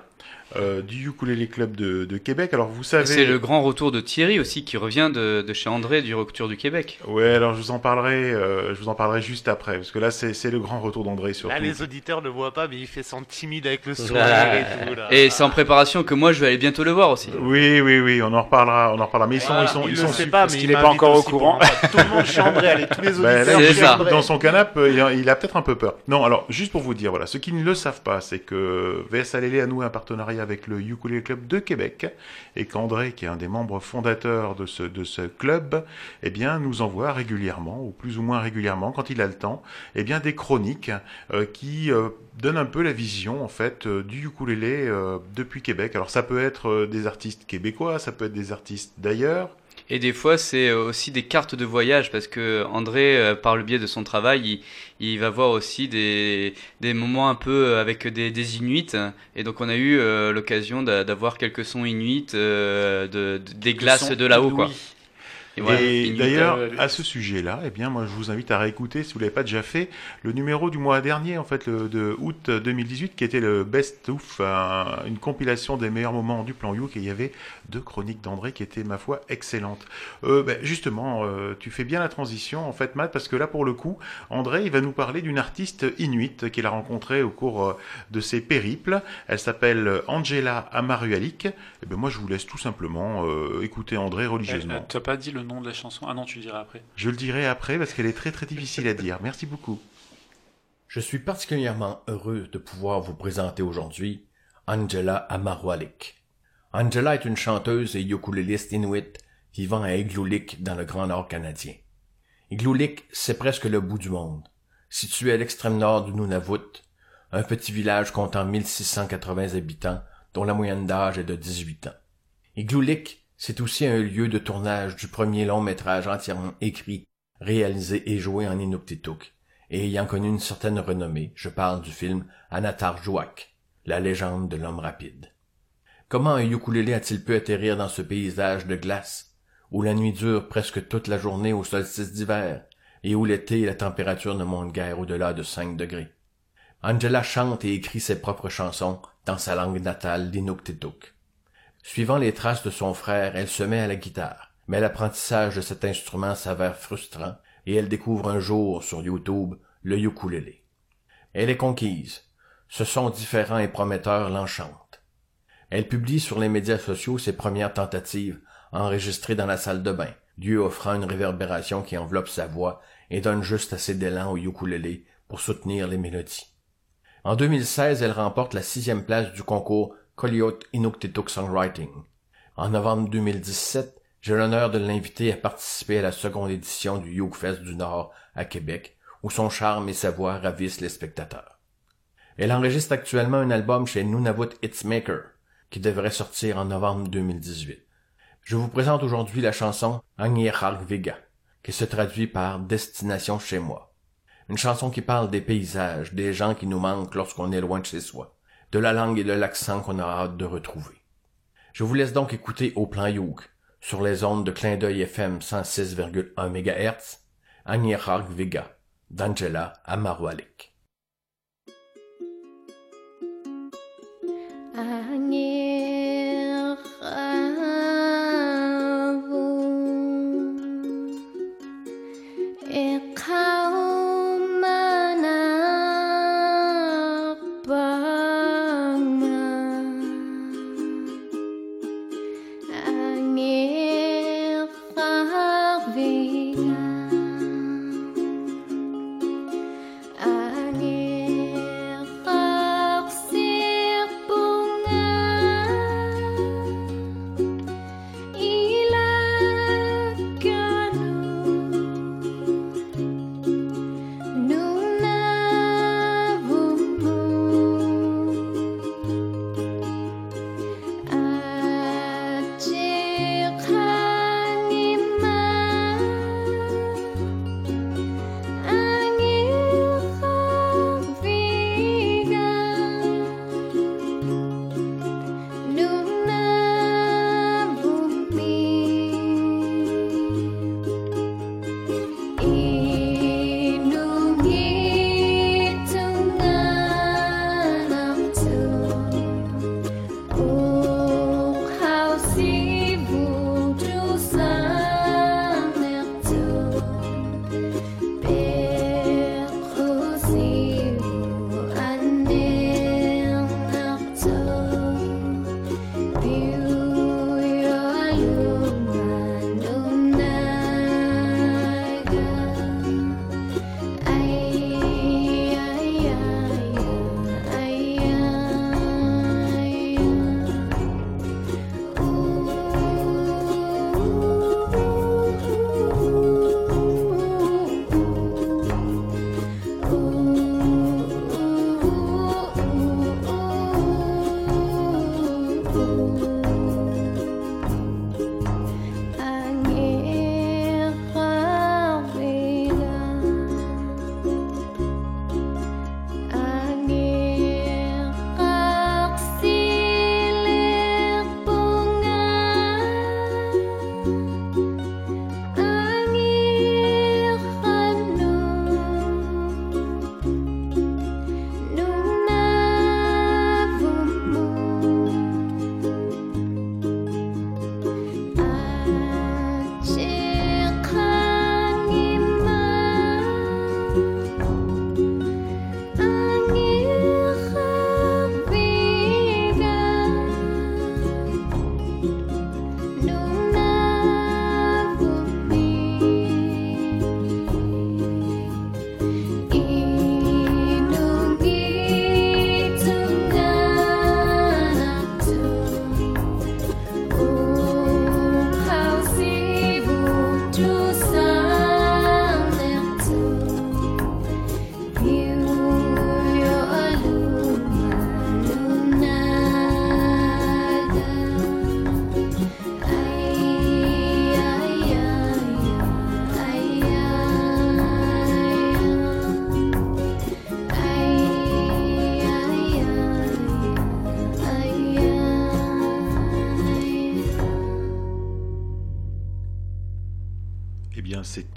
Euh, du Ukulele Club de, de Québec. Alors, vous savez... C'est le grand retour de Thierry aussi, qui revient de, de chez André, du Retour du Québec. Ouais, alors je vous en parlerai, euh, je vous en parlerai juste après, parce que là, c'est c'est le grand retour d'André surtout. Là, les auditeurs ne voient pas, mais il fait son timide avec le sourire Ouais. et tout. Là. Et c'est en préparation que moi je vais aller bientôt le voir aussi. Oui, oui, oui, on en reparlera, on en reparlera. Mais ils sont, Voilà, ils sont, il ils le sont sait super- pas, parce mais qu'il il est pas encore au courant. Tout le monde chez André, allez, tous les Ben, là, auditeurs ça. André. Dans son canapé, il a, il a peut-être un peu peur. Non, alors, juste pour vous dire, voilà, ceux qui ne le savent pas, c'est que VS Alélé a noué un partenariat avec le Ukulele Club de Québec et qu'André, qui est un des membres fondateurs de ce, club, eh bien, nous envoie régulièrement, ou plus ou moins régulièrement, quand il a le temps, eh bien, des chroniques euh, qui euh, donnent un peu la vision, en fait, euh, du ukulélé depuis Québec. Alors, ça peut être des artistes québécois, ça peut être des artistes d'ailleurs. Et des fois, c'est aussi des cartes de voyage parce que André, euh, par le biais de son travail, il, il va voir aussi des, des moments un peu avec des, des Inuits. Et donc, on a eu euh, l'occasion d'a- d'avoir quelques sons Inuits euh, de, de- des glaces de là-haut, quoi. Et voilà, Et Inuits, d'ailleurs, euh, à ce sujet-là, eh bien, moi, je vous invite à réécouter, si vous l'avez pas déjà fait, le numéro du mois dernier, en fait, le, de août 2018, qui était le Best of, un- une compilation des meilleurs moments du plan Youk, et il y avait deux chroniques d'André qui étaient, ma foi, excellentes. Euh, ben, justement, euh, tu fais bien la transition, en fait, Matt, parce que là, pour le coup, André, il va nous parler d'une artiste inuite qu'il a rencontrée au cours euh, de ses périples. Elle s'appelle Angela Amarualik. Et ben, moi, je vous laisse tout simplement euh, écouter André Eh, religieusement. euh, Tu n'as pas dit le nom de la chanson Ah non, tu le diras après. Je le dirai après parce qu'elle est très très difficile à dire. Merci beaucoup. Je suis particulièrement heureux de pouvoir vous présenter aujourd'hui Angela Amarwalik. Angela est une chanteuse et ukuléliste inuit vivant à Igloolik dans le Grand Nord canadien. Igloolik, c'est presque le bout du monde. Situé à l'extrême nord du Nunavut, un petit village comptant 1680 habitants dont la moyenne d'âge est de 18 ans. Igloolik, c'est aussi un lieu de tournage du premier long métrage entièrement écrit, réalisé et joué en Inuktitut et ayant connu une certaine renommée, je parle du film Anatar Jouak, la légende de l'homme rapide. Comment un ukulélé a-t-il pu atterrir dans ce paysage de glace, où la nuit dure presque toute la journée au solstice d'hiver, et où l'été la température ne monte guère au-delà de 5 degrés? Angela chante et écrit ses propres chansons dans sa langue natale l'Inuktitut. Suivant les traces de son frère, elle se met à la guitare, mais l'apprentissage de cet instrument s'avère frustrant et elle découvre un jour sur YouTube le ukulélé. Elle est conquise. Ce son différent et prometteur l'enchante. Elle publie sur les médias sociaux ses premières tentatives enregistrées dans la salle de bain, Dieu offrant une réverbération qui enveloppe sa voix et donne juste assez d'élan au ukulélé pour soutenir les mélodies. En 2016, elle remporte la sixième place du concours Coyote Inuktitut Songwriting. En novembre 2017, j'ai l'honneur de l'inviter à participer à la seconde édition du Youkfest du Nord à Québec, où son charme et sa voix ravissent les spectateurs. Elle enregistre actuellement un album chez Nunavut Hitsmaker, qui devrait sortir en novembre 2018. Je vous présente aujourd'hui la chanson Vega, qui se traduit par Destination chez moi. Une chanson qui parle des paysages, des gens qui nous manquent lorsqu'on est loin de chez soi, de la langue et de l'accent qu'on a hâte de retrouver. Je vous laisse donc écouter au plan Youk, sur les ondes de clin d'œil FM 106,1 MHz, Agnirag Vega, d'Angela Amarualik.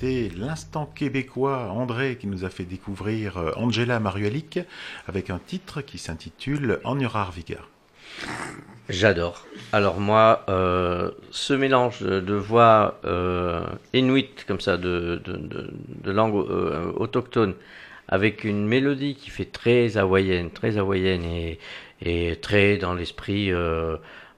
L'instant québécois André qui nous a fait découvrir euh, Angela Marualik avec un titre qui s'intitule Agnorar Viga. J'adore. Alors moi, euh, ce mélange de, voix euh, inuit comme ça, de, de, langue autochtone, avec une mélodie qui fait très hawaïenne, très hawaïenne et, et très dans l'esprit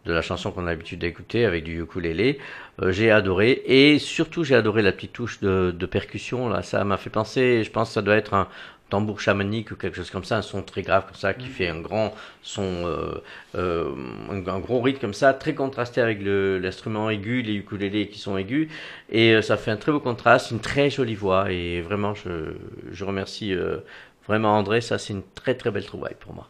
de la chanson qu'on a l'habitude d'écouter avec du ukulélé, euh, j'ai adoré. Et surtout, j'ai adoré la petite touche de, de percussion. Là, ça m'a fait penser. Je pense que ça doit être un tambour chamanique ou quelque chose comme ça, un son très grave comme ça qui fait un grand son, euh, euh, un, un gros rythme comme ça, très contrasté avec le- l'instrument aigu, les ukulélés qui sont aigus, et euh, ça fait un très beau contraste, une très jolie voix, et vraiment je, je remercie euh, vraiment André, ça c'est une très très belle trouvaille pour moi.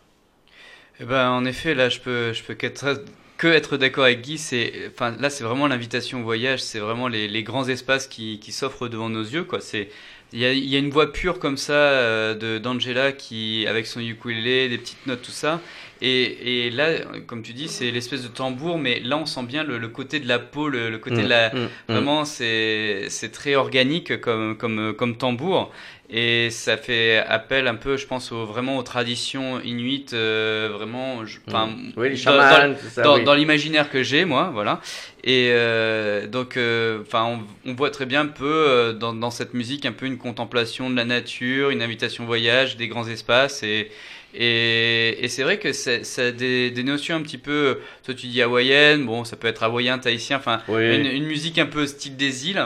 Eh ben, en effet, là, je peux, je peux qu'être, que être d'accord avec Guy. C'est, enfin, là, c'est vraiment l'invitation au voyage. C'est vraiment les, les grands espaces qui, qui s'offrent devant nos yeux, quoi. C'est, il y a, y a une voix pure comme ça euh, de d'Angela qui, avec son ukulélé, des petites notes, tout ça. Et, et là, comme tu dis, c'est l'espèce de tambour, mais là, on sent bien le, le côté de la peau, le, le côté Mm, de la, mm, mm. Vraiment, c'est c'est très organique comme comme comme tambour et ça fait appel un peu, je pense, au, vraiment aux traditions inuites, euh, vraiment. je- Mm. Oui, les dans- dans- chamans, dans, oui. dans l'imaginaire que j'ai, moi, voilà. Et euh, donc, euh, enfin, on, on voit très bien un peu euh, dans, dans cette musique un peu une contemplation de la nature, une invitation au voyage, des grands espaces et et, et c'est vrai que ça a des, des notions un petit peu, toi tu dis hawaïenne, bon ça peut être hawaïen, tahitien, enfin Oui. une, une musique un peu style des îles.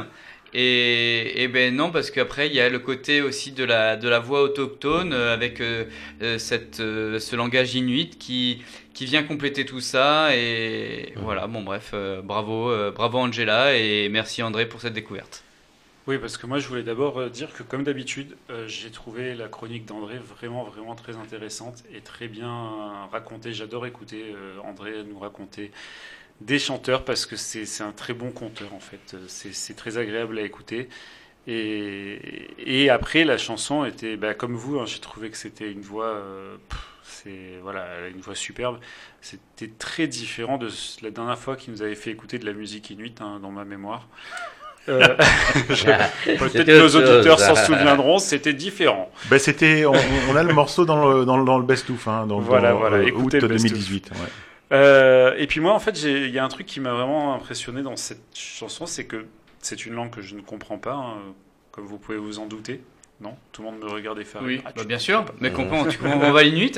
Et, et ben non, parce qu'après il y a le côté aussi de la, de la voix autochtone euh, avec euh, euh, cette, euh, ce langage inuit qui, qui vient compléter tout ça. Et voilà, bon bref, bravo, bravo Angela et merci André pour cette découverte. Oui, parce que moi, je voulais d'abord dire que, comme d'habitude, j'ai trouvé la chronique d'André vraiment, vraiment très intéressante et très bien racontée. J'adore écouter André nous raconter des chanteurs parce que c'est un très bon conteur, en fait. Euh, C'est très agréable à écouter. Et, et après, la chanson était, bah, comme vous, hein, j'ai trouvé que c'était une voix, euh, c'est voilà, une voix superbe. C'était très différent de la dernière fois qu'il nous avait fait écouter de la musique inuite hein, dans ma mémoire. Euh, Peut-être que nos auditeurs s'en souviendront, c'était différent. Ben, c'était, on, on a le morceau dans le, dans le, dans le best-of, hein, dans, Voilà, dans, voilà, euh, août le best-of. 2018. ouais. Euh, et puis moi, en fait, j'ai- il y a un truc qui m'a vraiment impressionné dans cette chanson, c'est que c'est une langue que je ne comprends pas, hein, comme vous pouvez vous en douter. Non Tout le monde me regarde effaré. Oui, Ah, bah, bien sûr, mais comprends, tu comprends pas l'inuit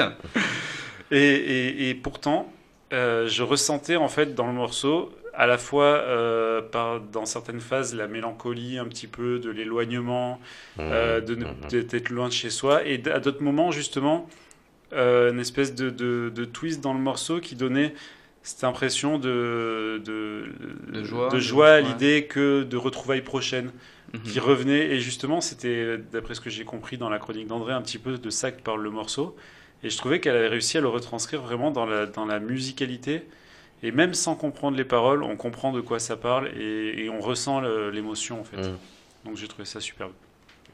Et, et, et pourtant, euh, je ressentais en fait dans le morceau à la fois euh, par, dans certaines phases la mélancolie un petit peu de l'éloignement, euh, de ne- Mhm. d'être loin de chez soi, et à d'autres moments justement euh, une espèce de, de, de twist dans le morceau qui donnait cette impression de, de, De joie, de joie à ouais. l'idée que de retrouvailles prochaines qui Mhm. revenait et justement c'était d'après ce que j'ai compris dans la chronique d'André un petit peu de ça que parle le morceau et je trouvais qu'elle avait réussi à le retranscrire vraiment dans la, dans la musicalité et même sans comprendre les paroles on comprend de quoi ça parle et, et on ressent l'émotion en fait Mm. donc j'ai trouvé ça superbe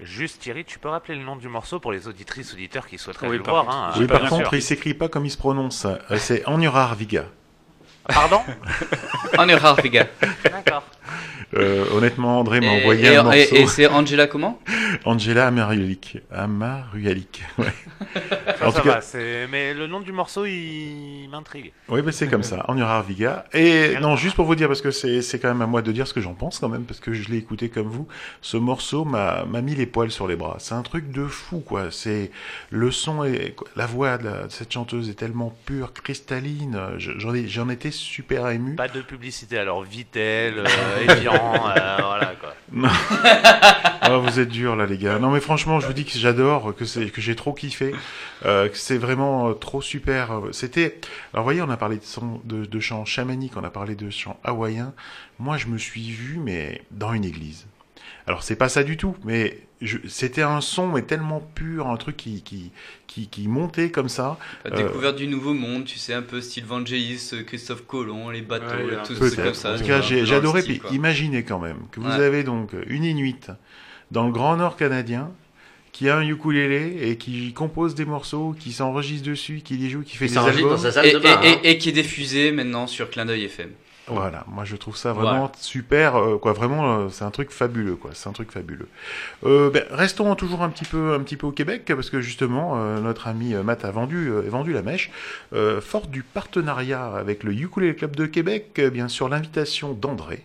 Juste Thierry, tu peux rappeler le nom du morceau pour les auditrices auditeurs qui souhaiteraient Oui, le voir. hein. Oui, pas par contre, il s'écrit pas comme il se prononce. Euh, C'est Agnorar Viga. Pardon On est rare, les gars. D'accord. Euh, honnêtement, André m'a envoyé et- un morceau. et- et c'est Angela comment Angela Amarualik. Amarualik. Ouais. Ça, En ça tout cas- va, c'est- mais le nom du morceau, il m'intrigue. Oui, mais c'est comme ça, Agnorar Viga. Et non, juste pour vous dire, parce que c'est quand même à moi de dire ce que j'en pense quand même, parce que je l'ai écouté comme vous, ce morceau m'a mis les poils sur les bras. C'est un truc de fou, quoi. C'est le son et la voix de, la- de cette chanteuse est tellement pure, cristalline. Je- J'en ai- j'en étais super ému. Pas de publicité, alors Vitel, euh, Evian, euh, voilà quoi. Ah, vous êtes durs là, les gars. Non, mais franchement, je vous dis que j'adore, que c'est que j'ai trop kiffé, euh, que c'est vraiment trop super. C'était, alors, vous voyez, on a parlé de, son, de, de chants chamaniques, on a parlé de chants hawaïens. Moi, je me suis vu, mais dans une église. Alors, c'est pas ça du tout, mais c'était un son, mais tellement pur, un truc qui qui qui, qui montait comme ça. La Euh, découverte du nouveau monde, tu sais, un peu style Vangelis, euh, Christophe Colomb, les bateaux, Ouais, tout c'est comme ça. En tout cas, j'ai adoré. style, Puis imaginez quand même que vous Ouais. avez donc une Inuit dans le Grand Nord canadien qui a un ukulélé et qui compose des morceaux, qui s'enregistre dessus, qui les joue, qui fait des albums. dans sa salle Et, de bain. et- hein. et- et qui est diffusé maintenant sur Clin d'œil FM. Voilà, moi je trouve ça vraiment super, euh, quoi. Vraiment, euh, c'est un truc fabuleux, quoi. C'est un truc fabuleux. Euh, ben, restons toujours un petit peu, un petit peu au Québec, parce que justement, euh, notre ami Matt a vendu, vendu la mèche. Euh, fort du partenariat avec le Ukulele Club de Québec, bien sûr l'invitation d'André.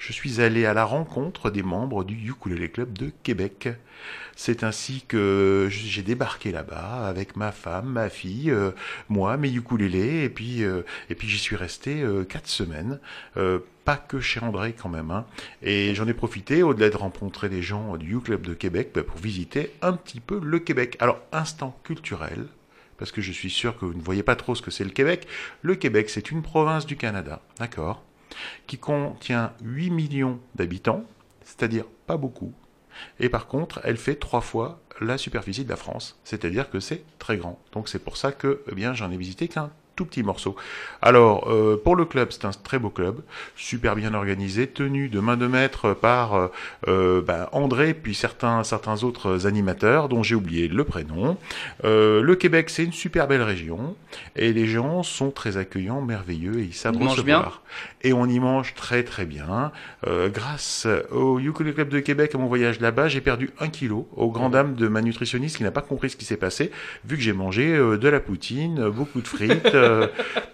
Je suis allé à la rencontre des membres du Ukulele Club de Québec. C'est ainsi que j'ai débarqué là-bas avec ma femme, ma fille, euh, moi, mes ukulélés, et puis euh, et puis j'y suis resté euh, quatre semaines. Pas que chez André quand même. Hein. Et j'en ai profité, au-delà de rencontrer des gens du U Club de Québec, bah, pour visiter un petit peu le Québec. Alors, instant culturel, parce que je suis sûr que vous ne voyez pas trop ce que c'est le Québec. Le Québec, c'est une province du Canada, d'accord, qui contient 8 millions d'habitants, c'est-à-dire pas beaucoup. Et par contre, elle fait trois fois la superficie de la France, c'est-à-dire que c'est très grand. Donc c'est pour ça que eh j'en ai visité qu'un tout petit morceau. Alors euh, pour le club, c'est un très beau club, super bien organisé, tenu de main de maître par euh, euh, ben, André puis certains certains autres animateurs dont j'ai oublié le prénom. Euh, le Québec, c'est une super belle région et les gens sont très accueillants, merveilleux et ils savent On recevoir. bien? Et on y mange très très bien. Euh, grâce au Ukulele Club de Québec, à mon voyage là-bas, j'ai perdu un kilo, au grand dam de ma nutritionniste qui n'a pas compris ce qui s'est passé, vu que j'ai mangé euh, de la poutine, beaucoup de frites,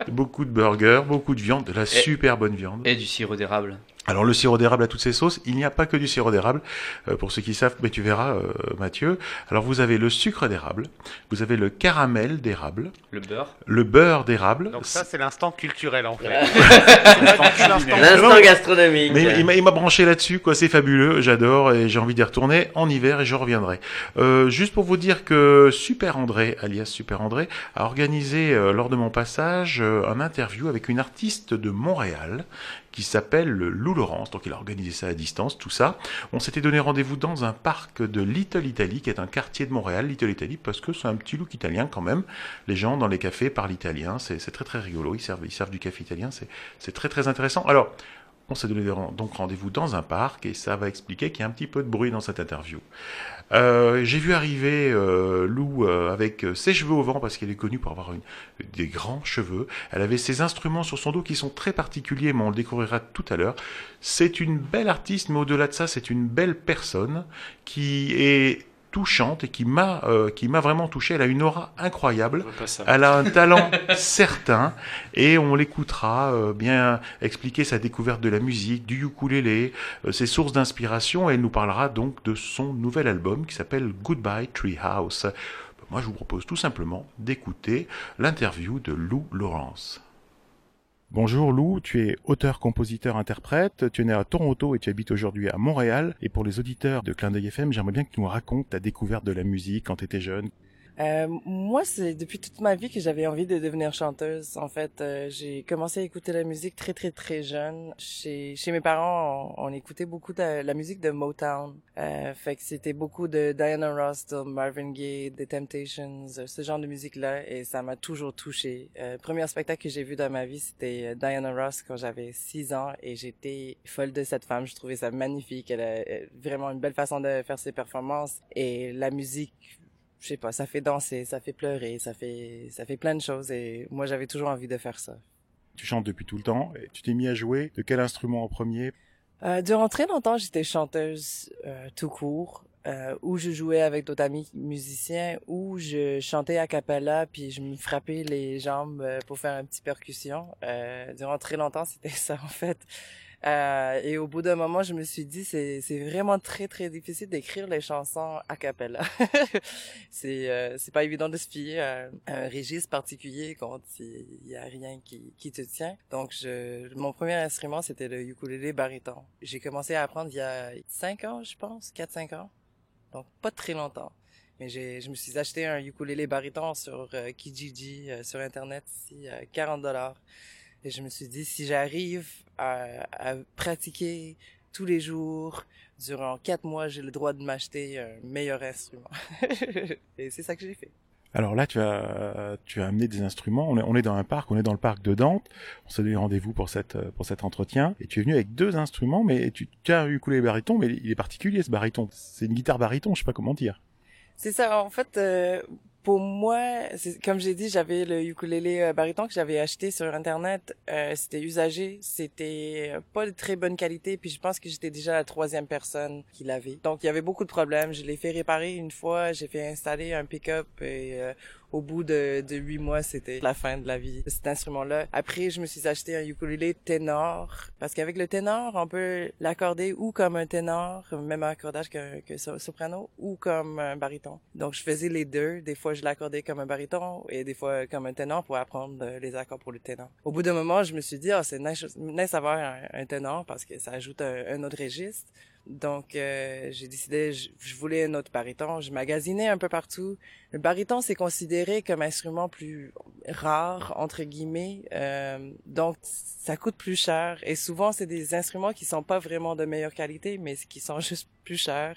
beaucoup de burgers, beaucoup de viande, de la super bonne viande. Et du sirop d'érable. Alors le sirop d'érable à toutes ces sauces, il n'y a pas que du sirop d'érable, euh, pour ceux qui savent, mais tu verras euh, Mathieu. Alors vous avez le sucre d'érable, vous avez le caramel d'érable, Le beurre. le beurre d'érable. Donc ça, c'est l'instant culturel en fait. L'instant gastronomique. Mais il m'a- il m'a branché là-dessus, quoi. C'est fabuleux, j'adore et j'ai envie d'y retourner en hiver et je reviendrai. Euh, juste pour vous dire que Super André, alias Super André, a organisé euh, lors de mon passage euh, un interview avec une artiste de Montréal qui s'appelle Lou Laurence. Donc il a organisé ça à distance, tout ça. On s'était donné rendez-vous dans un parc de Little Italy, qui est un quartier de Montréal, Little Italy, parce que c'est un petit look italien quand même. Les gens dans les cafés parlent italien, c'est très très rigolo. Ils servent, ils servent du café italien, c'est très très intéressant. Alors, on s'est donné donc rendez-vous dans un parc et ça va expliquer qu'il y a un petit peu de bruit dans cette interview. Euh, J'ai vu arriver euh, Lou euh, avec euh, ses cheveux au vent parce qu'elle est connue pour avoir une, des grands cheveux. Elle avait ses instruments sur son dos qui sont très particuliers, mais on le découvrira tout à l'heure. C'est une belle artiste, mais au-delà de ça, c'est une belle personne qui est touchante et qui m'a euh, qui m'a vraiment touché. Elle a une aura incroyable. Elle a un talent certain et on l'écoutera euh, bien expliquer sa découverte de la musique, du ukulélé, euh, ses sources d'inspiration et elle nous parlera donc de son nouvel album qui s'appelle Goodbye Treehouse. Moi, je vous propose tout simplement d'écouter l'interview de Lou Lawrence. Bonjour Lou, tu es auteur, compositeur, interprète, tu es né à Toronto et tu habites aujourd'hui à Montréal. Et pour les auditeurs de Clin d'œil FM, j'aimerais bien que tu nous racontes ta découverte de la musique quand tu étais jeune. Euh, moi, c'est depuis toute ma vie que j'avais envie de devenir chanteuse. En fait, euh, j'ai commencé à écouter la musique très très très jeune. Chez chez mes parents, on, écoutait beaucoup de la musique de Motown. Euh, fait que c'était beaucoup de Diana Ross, de Marvin Gaye, The Temptations, euh, ce genre de musique-là, et ça m'a toujours touché. Euh, premier spectacle que j'ai vu dans ma vie, c'était euh, Diana Ross quand j'avais 6 ans, et j'étais folle de cette femme. Je trouvais ça magnifique. Elle a vraiment une belle façon de faire ses performances, et la musique je sais pas, ça fait danser, ça fait pleurer, ça fait, ça fait plein de choses et moi j'avais toujours envie de faire ça. Tu chantes depuis tout le temps et tu t'es mis à jouer de quel instrument en premier? Euh, durant très longtemps, j'étais chanteuse euh, tout court, euh, où je jouais avec d'autres amis musiciens, où je chantais a cappella, puis je me frappais les jambes euh, pour faire une petite percussion. Durant très longtemps, c'était ça en fait. Euh, et au bout d'un moment, je me suis dit, c'est vraiment très très difficile d'écrire les chansons a cappella. c'est euh, pas évident de se fier à un registre particulier quand il y a rien qui te tient. Donc mon premier instrument c'était le ukulélé baryton. J'ai commencé à apprendre il y a cinq ans, je pense, quatre cinq ans. Donc pas très longtemps. Mais je me suis acheté un ukulélé baryton sur euh, Kijiji, euh, sur Internet, ici, à 40 dollars. Et je me suis dit, si j'arrive à, à pratiquer tous les jours, durant quatre mois, j'ai le droit de m'acheter un meilleur instrument. Et c'est ça que j'ai fait. Alors là, tu as, tu as amené des instruments. On est, on est dans un parc, on est dans le parc de Dante. On s'est donné rendez-vous pour, cette, pour cet entretien. Et tu es venu avec deux instruments, mais tu, tu as un ukulélé baryton, mais il est particulier ce baryton. C'est une guitare baryton, je sais pas comment dire. C'est ça, en fait, euh, pour moi, comme j'ai dit, j'avais le ukulélé euh, baryton que j'avais acheté sur internet. Euh, c'était usagé, c'était euh, pas de très bonne qualité, puis je pense que j'étais déjà la troisième personne qui l'avait. Donc il y avait beaucoup de problèmes. Je l'ai fait réparer une fois, j'ai fait installer un pick-up et euh, au bout de, huit mois, c'était la fin de la vie de cet instrument-là. Après, je me suis acheté un ukulélé ténor parce qu'avec le ténor, on peut l'accorder ou comme un ténor, même accordage que, que so- soprano, ou comme un baryton. Donc, je faisais les deux. Des fois, je l'accordais comme un baryton et des fois comme un ténor pour apprendre les accords pour le ténor. Au bout d'un moment, je me suis dit, ah, c'est nice, nice un, un ténor parce que ça ajoute un autre registre. Donc, euh, j'ai décidé, je, je voulais un autre baryton. Je magasinais un peu partout. Le baryton, c'est considéré comme instrument plus rare, entre guillemets. Euh, donc, ça coûte plus cher. Et souvent, c'est des instruments qui sont pas vraiment de meilleure qualité, mais qui sont juste plus chers.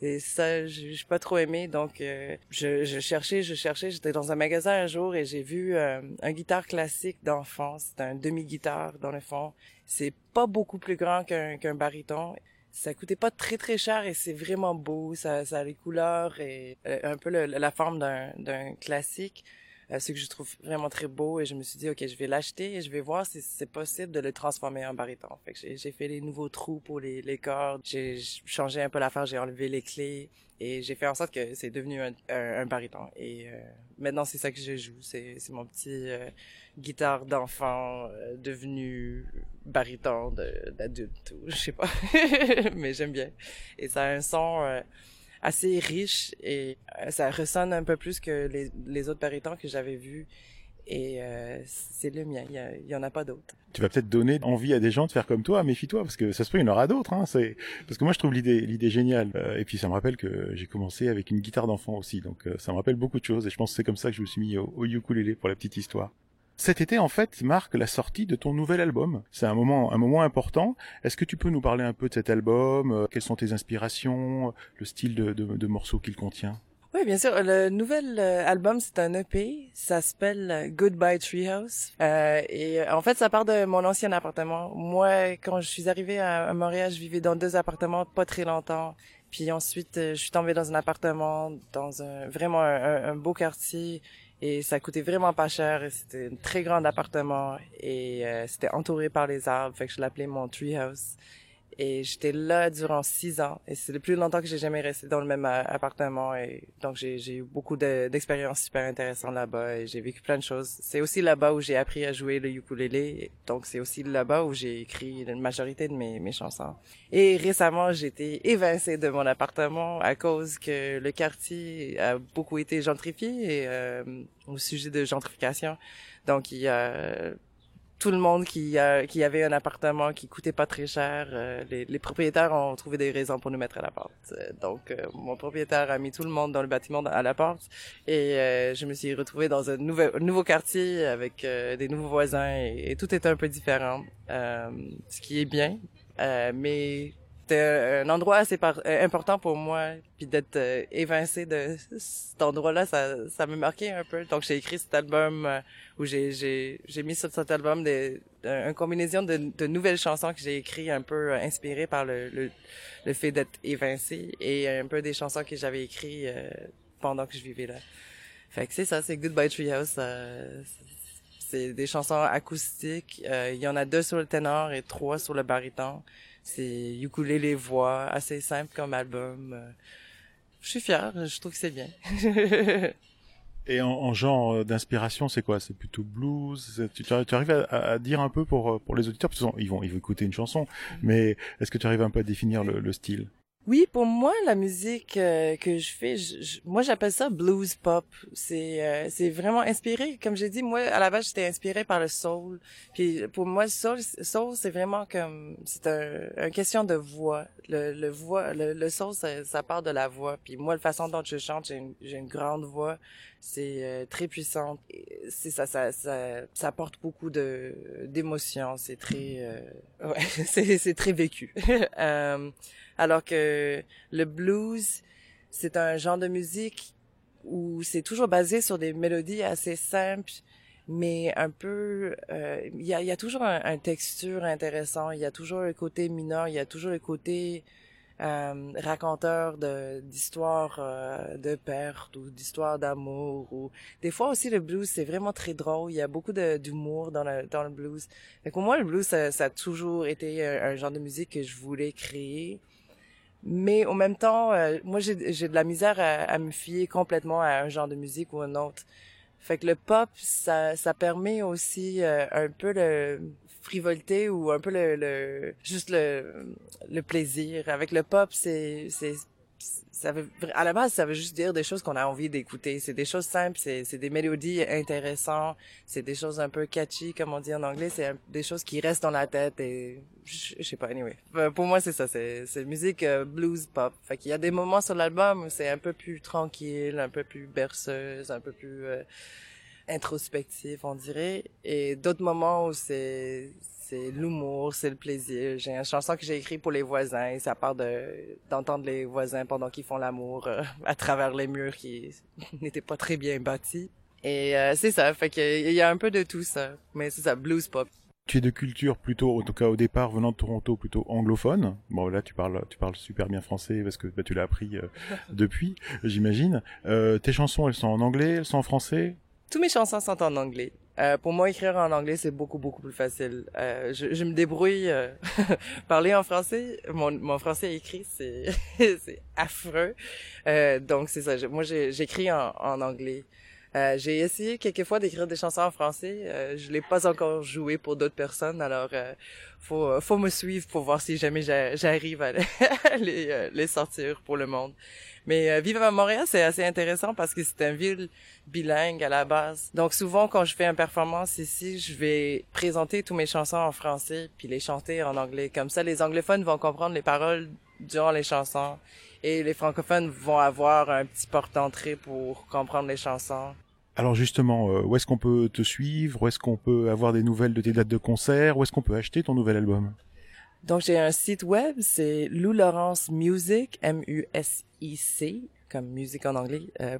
Et ça, je j'ai pas trop aimé. Donc, euh, je, je cherchais, je cherchais. J'étais dans un magasin un jour et j'ai vu euh, un guitare classique d'enfant. C'est un demi-guitare, dans le fond. C'est pas beaucoup plus grand qu'un qu'un baryton. Ça coûtait pas très très cher et c'est vraiment beau. Ça, a les couleurs et euh, un peu la forme d'un classique. Euh, ce que je trouve vraiment très beau et je me suis dit ok je vais l'acheter et je vais voir si c'est possible de le transformer en baryton. Fait j'ai fait les nouveaux trous pour les, cordes, j'ai changé un peu l'affaire, j'ai enlevé les clés et j'ai fait en sorte que c'est devenu un, un, un baryton. Et euh, maintenant c'est ça que je joue, c'est mon petit euh, guitare d'enfant euh, devenu baryton de- d'adulte ou je sais pas, mais j'aime bien. Et ça a un son euh, assez riche et euh, ça ressonne un peu plus que les, les autres barytons que j'avais vus. Et euh, c'est le mien, il y, a- il y en a pas d'autres. Tu vas peut-être donner envie à des gens de faire comme toi, méfie-toi, parce que ça se peut, il y en aura d'autres. Hein. Parce que moi, je trouve l'idée, l'idée géniale. Euh, et puis, ça me rappelle que j'ai commencé avec une guitare d'enfant aussi, donc euh, ça me rappelle beaucoup de choses. Et je pense que c'est comme ça que je me suis mis au, au ukulélé pour la petite histoire. Cet été, en fait, marque la sortie de ton nouvel album. C'est un moment, un moment important. Est-ce que tu peux nous parler un peu de cet album? Euh, Quelles sont tes inspirations? Le style de, de, de morceaux qu'il contient? Oui, bien sûr. Le nouvel euh, album, c'est un EP. Ça s'appelle euh, Goodbye Treehouse. Euh, et euh, en fait, ça part de mon ancien appartement. Moi, quand je suis arrivée à, Montréal, je vivais dans deux appartements pas très longtemps. Puis ensuite, je suis tombée dans un appartement, dans un vraiment un, beau quartier. Et ça coûtait vraiment pas cher. C'était un très grand appartement. Et euh, c'était entouré par les arbres. Fait que je l'appelais mon treehouse. Et j'étais là durant six ans. Et c'est le plus longtemps que j'ai jamais resté dans le même euh, appartement. Et donc, j'ai eu beaucoup de- d'expériences super intéressantes là-bas. Et j'ai vécu plein de choses. C'est aussi là-bas où j'ai appris à jouer le ukulélé. Donc, c'est aussi là-bas où j'ai écrit la majorité de mes, mes chansons. Et récemment, j'ai été évincée de mon appartement à cause que le quartier a beaucoup été gentrifié et, euh, au sujet de gentrification. Donc, il y a tout le monde qui, a, qui avait un appartement qui coûtait pas très cher. euh, les, les propriétaires ont trouvé des raisons pour nous mettre à la porte. Euh, donc, euh, mon propriétaire a mis tout le monde dans le bâtiment à la porte et euh, je me suis retrouvée dans un nouveau, nouveau quartier avec euh, des nouveaux voisins et, tout est un peu différent, euh, ce qui est bien. Euh, mais c'était un un endroit assez par- euh, important pour moi, puis d'être euh, évincé de cet endroit-là, ça, ça me marquait un peu. Donc j'ai écrit cet album euh, où j'ai j'ai j'ai mis sur cet album des un, un combinaison de, de nouvelles chansons que j'ai écrites un peu euh, inspirées par le le, le fait d'être évincé et un peu des chansons que j'avais écrites euh, pendant que je vivais là. Fait que c'est ça, c'est Goodbye Treehouse. euh, c'est des chansons acoustiques. Euh, Il y en a deux sur le ténor et trois sur le baryton. C'est ukulélé voix, assez simple comme album. Euh, Je suis fier, je trouve que c'est bien. Et en, en genre euh, d'inspiration, c'est quoi? C'est plutôt blues? Tu, tu arri- tu arrives à, dire un peu pour euh, pour les auditeurs parce qu'ils vont ils vont écouter une chanson, mais est-ce que tu arrives un peu à définir le, le style? Oui, pour moi, la musique euh, que je fais, je- je- moi j'appelle ça blues pop. C'est euh, c'est vraiment inspiré, comme j'ai dit, moi à la base j'étais inspiré par le soul. Puis pour moi, soul, soul c'est vraiment comme c'est un, une question de voix. Le, le voix, le, le soul, ça, ça part de la voix. Puis moi, la façon dont je chante, j'ai une, j'ai une grande voix, c'est euh, très puissante. C'est ça, ça, ça, ça apporte beaucoup de d'émotions. C'est très, euh, ouais, c'est c'est très vécu. Euh, alors que le blues, c'est un genre de musique où c'est toujours basé sur des mélodies assez simples, mais un peu, euh, il y, a, y a toujours un, un texture intéressant, il y a toujours le côté mineur, il y a toujours le côté euh, raconteur de d'histoires euh, de perte ou d'histoires d'amour ou des fois aussi le blues c'est vraiment très drôle. Il y a beaucoup de d'humour dans le dans le blues. Et pour moi le blues ça, ça a toujours été un, un genre de musique que je voulais créer mais en même temps euh, moi j'ai de la misère à, à me fier complètement à un genre de musique ou un autre. Fait que le pop ça ça permet aussi euh, un peu le frivolité ou un peu le, le juste le le plaisir. Avec le pop c'est ça veut à la base ça veut juste dire des choses qu'on a envie d'écouter. C'est des choses simples c'est des mélodies intéressantes c'est des choses un peu catchy comme on dit en anglais c'est des choses qui restent dans la tête et je, sais pas anyway. Pour moi c'est ça c'est c'est musique euh, blues pop. Fait qu'il y a des moments sur l'album où c'est un peu plus tranquille un peu plus berceuse un peu plus euh, introspectif, on dirait, et d'autres moments où c'est c'est l'humour, c'est le plaisir. J'ai une chanson que j'ai écrite pour les voisins et ça part de d'entendre les voisins pendant qu'ils font l'amour euh, à travers les murs qui n'étaient pas très bien bâtis. Et euh, c'est ça, fait qu'il y a un peu de tout ça, mais c'est ça, blues pop. Tu es de culture plutôt, en tout cas au départ venant de Toronto, plutôt anglophone. Bon là tu parles, tu parles super bien français parce que bah, tu l'as appris euh, depuis, j'imagine. Tes chansons, elles sont en anglais, elles sont en français? Tous mes chansons sont en anglais. Euh, pour moi, écrire en anglais, c'est beaucoup, beaucoup plus facile. Euh, je, je me débrouille. euh, parler en français, mon, mon français écrit, c'est affreux. Euh, donc, c'est ça. Moi, j'écris en, en anglais. Euh, j'ai essayé quelquefois d'écrire des chansons en français. Euh, je l'ai pas encore joué pour d'autres personnes, alors euh, faut faut me suivre pour voir si jamais j'a- j'arrive à les, euh, les sortir pour le monde. Mais euh, vivre à Montréal, c'est assez intéressant parce que c'est une ville bilingue à la base. Donc souvent quand je fais une performance ici, je vais présenter toutes mes chansons en français puis les chanter en anglais. Comme ça, les anglophones vont comprendre les paroles durant les chansons. Et les francophones vont avoir un petit porte-entrée pour comprendre les chansons. Alors justement, euh, où est-ce qu'on peut te suivre? Où est-ce qu'on peut avoir des nouvelles de tes dates de concert? Où est-ce qu'on peut acheter ton nouvel album? Donc j'ai un site web, c'est Lou Laurence Music, M-U-S-I-C, comme musique en anglais, euh,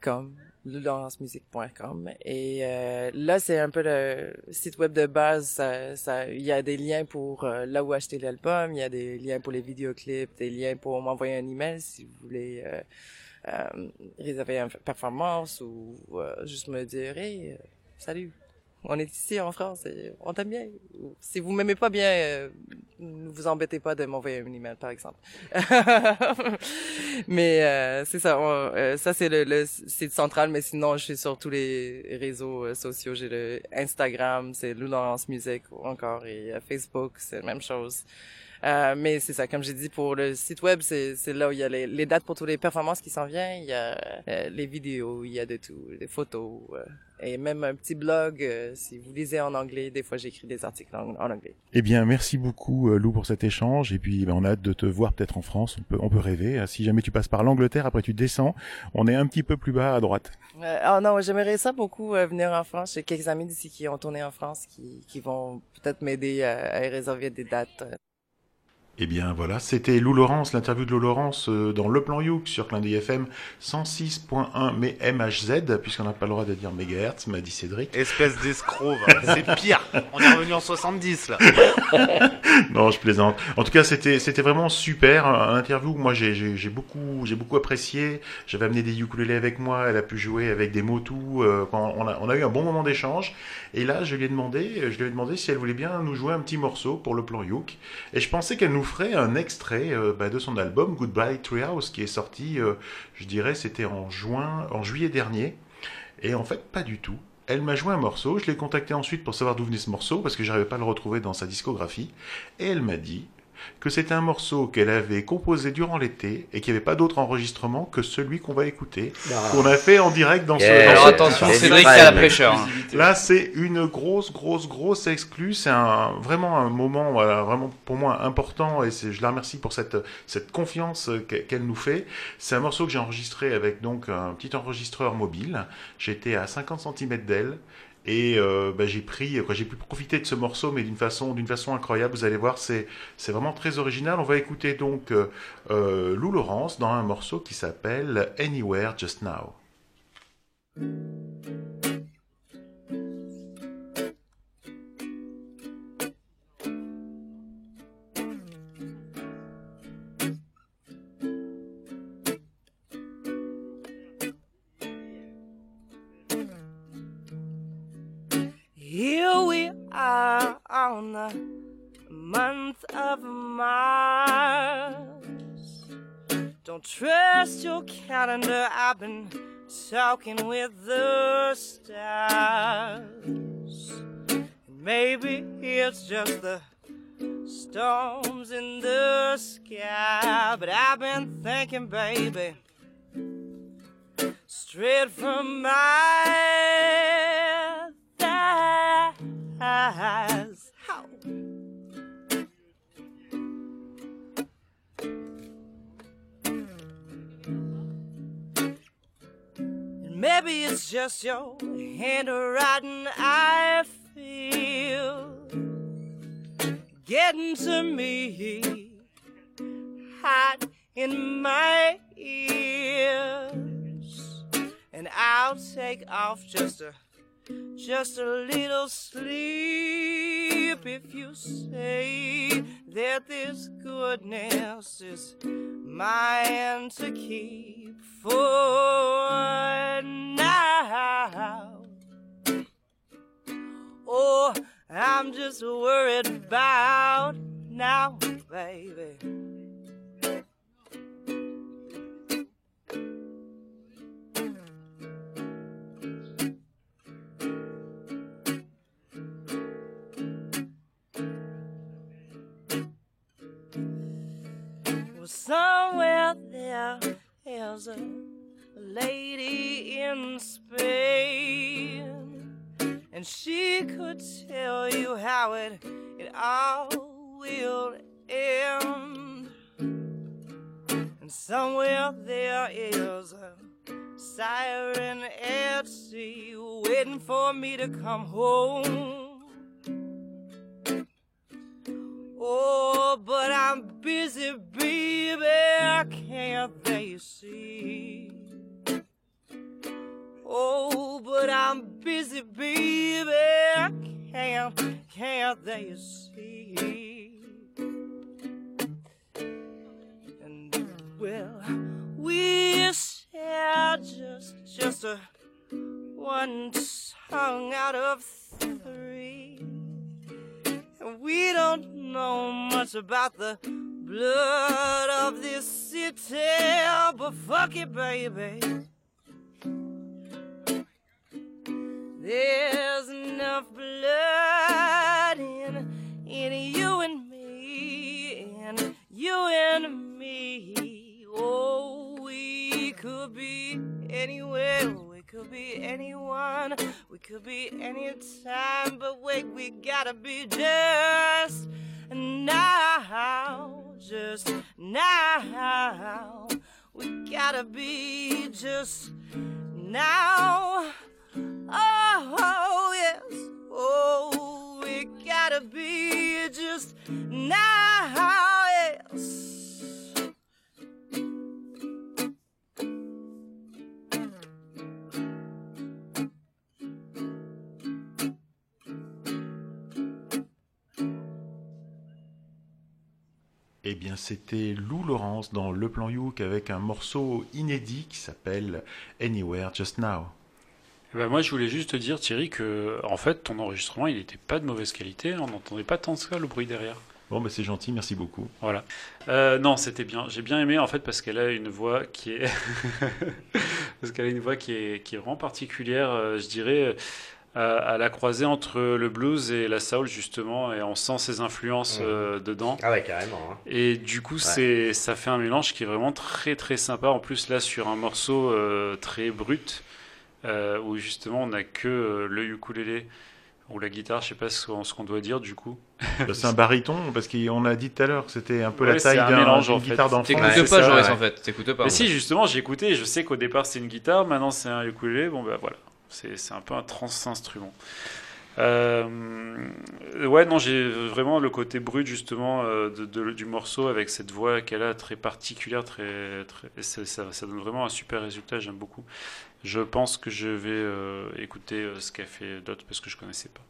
.com, loulaurencemusic.com. Et euh, là, c'est un peu le site web de base. Ça, il y a des liens pour euh, là où acheter l'album, il y a des liens pour les vidéoclips, des liens pour m'envoyer un email si vous voulez euh, euh, réserver une performance ou euh, juste me dire, hey, salut. On est ici en France et on t'aime bien. Si vous m'aimez pas bien, euh, ne vous embêtez pas de m'envoyer un email, par exemple. mais euh, c'est ça. euh, ça, c'est le, site central. Mais sinon, je suis sur tous les réseaux euh, sociaux. J'ai le Instagram, c'est Lou Laurence Music encore. Et Facebook, c'est la même chose. Euh, mais c'est ça, comme j'ai dit, pour le site web, c'est là où il y a les, les dates pour toutes les performances qui s'en viennent. Il y a euh, les vidéos, il y a de tout, des photos. euh, et même un petit blog, euh, si vous lisez en anglais, des fois j'écris des articles en, en anglais. Eh bien, merci beaucoup euh, Lou pour cet échange. Et puis, ben, on a hâte de te voir peut-être en France. On peut, on peut rêver. hein. Si jamais tu passes par l'Angleterre, après tu descends, on est un petit peu plus bas à droite. Euh, oh non, j'aimerais ça beaucoup euh, venir en France. J'ai quelques amis d'ici qui ont tourné en France qui, qui vont peut-être m'aider à, à réserver des dates. Eh bien voilà, c'était Lou Laurence, l'interview de Lou Laurence euh, dans Le Plan Youk sur Clin d'œil FM 106.1 mais MHZ, puisqu'on n'a pas le droit de dire mégahertz, m'a dit Cédric. Espèce d'escroc, c'est pire. On est revenu en 70 là. non, je plaisante. En tout cas, c'était c'était vraiment super, un interview. que Moi, j'ai j'ai j'ai beaucoup j'ai beaucoup apprécié. J'avais amené des ukulélés avec moi. Elle a pu jouer avec des motus. Euh, quand on a on a eu un bon moment d'échange. Et là, je lui ai demandé je lui ai demandé si elle voulait bien nous jouer un petit morceau pour le plan Youk. Et je pensais qu'elle nous ferait un extrait euh, bah, de son album Goodbye Treehouse qui est sorti, euh, je dirais, c'était en juin, en juillet dernier. Et en fait, pas du tout. Elle m'a joué un morceau, je l'ai contacté ensuite pour savoir d'où venait ce morceau, parce que j'arrivais pas à le retrouver dans sa discographie, et elle m'a dit que c'était un morceau qu'elle avait composé durant l'été et qu'il n'y avait pas d'autre enregistrement que celui qu'on va écouter, qu'on a fait en direct dans ce. Yeah. Alors attention, c'est Cédric, c'est la prêcheur. hein. Là, c'est une grosse, grosse, grosse exclue. C'est un, vraiment un moment, voilà, vraiment pour moi important. Et c'est, je la remercie pour cette, cette confiance qu'e- qu'elle nous fait. C'est un morceau que j'ai enregistré avec donc un petit enregistreur mobile. J'étais à 50 cm d'elle. Et euh, bah, j'ai pris, j'ai pu profiter de ce morceau, mais d'une façon, d'une façon incroyable. Vous allez voir, c'est, c'est vraiment très original. On va écouter donc euh, Lou Laurence dans un morceau qui s'appelle Anywhere Just Now. I've been talking with the stars. Maybe it's just the storms in the sky, but I've been thinking, baby, straight from my thighs. Maybe it's just your handwriting I feel getting to me hot in my ears. And I'll take off just a just a little sleep if you say that this goodness is mine to keep for now. Oh, I'm just worried about now, baby. Is a lady in Spain, and she could tell you how it it all will end. And somewhere there is a siren at sea waiting for me to come home. Oh, But I'm busy, baby, can't they see? Oh, but I'm busy, baby, can't, can't they see? And well, we share just, just a one tongue out of three. We don't know much about the blood of this city, oh, but fuck it, baby. There's enough blood in, in you and me, and you and me. Oh, we could be anywhere, could be anyone, we could be anytime, but wait, we gotta be just now, just now. We gotta be just now. Oh, yes. Oh, we gotta be just now, yes. Eh bien, c'était Lou Laurence dans Le Plan Youk avec un morceau inédit qui s'appelle Anywhere Just Now. Eh ben, moi, je voulais juste te dire, Thierry, que en fait, ton enregistrement, il n'était pas de mauvaise qualité. On n'entendait pas tant que ça le bruit derrière. Bon, bah, c'est gentil, merci beaucoup. Voilà. Euh, non, c'était bien. J'ai bien aimé en fait parce qu'elle a une voix qui est parce qu'elle a une voix qui est qui est vraiment particulière. euh, je dirais à, à la croisée entre le blues et la soul justement, et on sent ses influences Mhm. euh, dedans. Ah ouais, carrément. hein. Et du coup, c'est ça fait un mélange qui est vraiment très très sympa. En plus, là, sur un morceau euh, très brut, euh, où justement on n'a que euh, le ukulélé ou la guitare, je sais pas ce qu'on ce qu'on doit dire du coup. Bah, c'est un baryton, parce qu'on a dit tout à l'heure que c'était un peu Ouais, la taille c'est un d'un- mélange, d'une en guitare d'enfant. T'écoutes pas, Joris, ouais. en fait. T'écoutes pas. Mais si, justement, j'ai écouté. Je sais qu'au départ c'est une guitare, maintenant c'est un ukulélé. Bon, bah voilà, c'est un peu un trans-instrument. Euh, ouais, non, j'ai vraiment le côté brut justement euh, du morceau avec cette voix qu'elle a très particulière, ça, donne vraiment un super résultat. J'aime beaucoup. Je pense que je vais euh, écouter ce qu'a fait d'autres parce que je connaissais pas.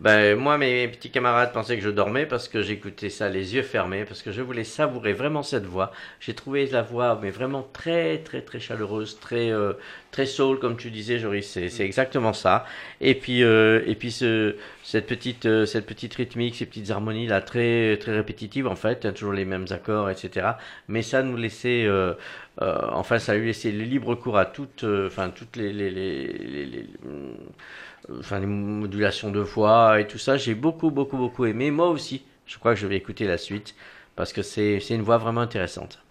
Ben, moi, mes petits camarades pensaient que je dormais parce que j'écoutais ça les yeux fermés, parce que je voulais savourer vraiment cette voix. J'ai trouvé la voix, mais vraiment très, très, très chaleureuse, très, euh, très soul, comme tu disais, Joris. C'est, exactement ça. Et puis, euh, et puis ce, cette petite, euh, cette petite rythmique, ces petites harmonies là, très, très répétitives en fait, hein, toujours les mêmes accords, etc. Mais ça nous laissait, euh, euh, enfin, ça lui laissait le libre cours à toutes, enfin, toutes les, les, les- les- enfin les modulations de voix et tout ça, j'ai beaucoup beaucoup beaucoup aimé. Moi aussi, je crois que je vais écouter la suite parce que c'est une voix vraiment intéressante.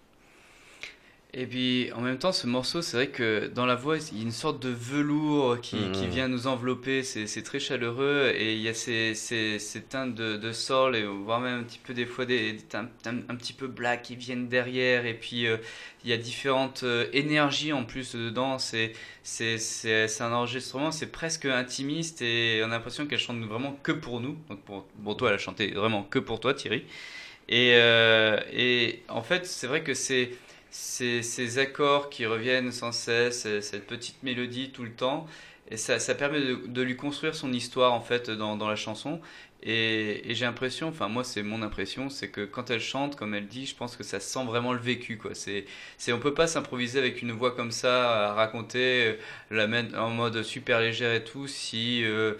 Et puis en même temps, ce morceau, c'est vrai que dans la voix, il y a une sorte de velours qui, Mhm. qui vient nous envelopper, c'est très chaleureux et il y a ces, ces, ces teintes de, de soul et voire même un petit peu des fois des, des teintes un, un petit peu black qui viennent derrière et puis euh, il y a différentes euh, énergies en plus dedans. C'est un enregistrement, c'est presque intimiste et on a l'impression qu'elle chante vraiment que pour nous. Donc pour, pour toi, elle a chanté vraiment que pour toi, Thierry. Et, euh, et en fait, c'est vrai que c'est ces, accords qui reviennent sans cesse, cette petite mélodie tout le temps, et ça, ça permet de, lui construire son histoire en fait dans, la chanson. Et, j'ai l'impression, enfin moi c'est mon impression, c'est que quand elle chante, comme elle dit, je pense que ça sent vraiment le vécu quoi. C'est, c'est on peut pas s'improviser avec une voix comme ça raconter, euh, la en mode super légère et tout si euh,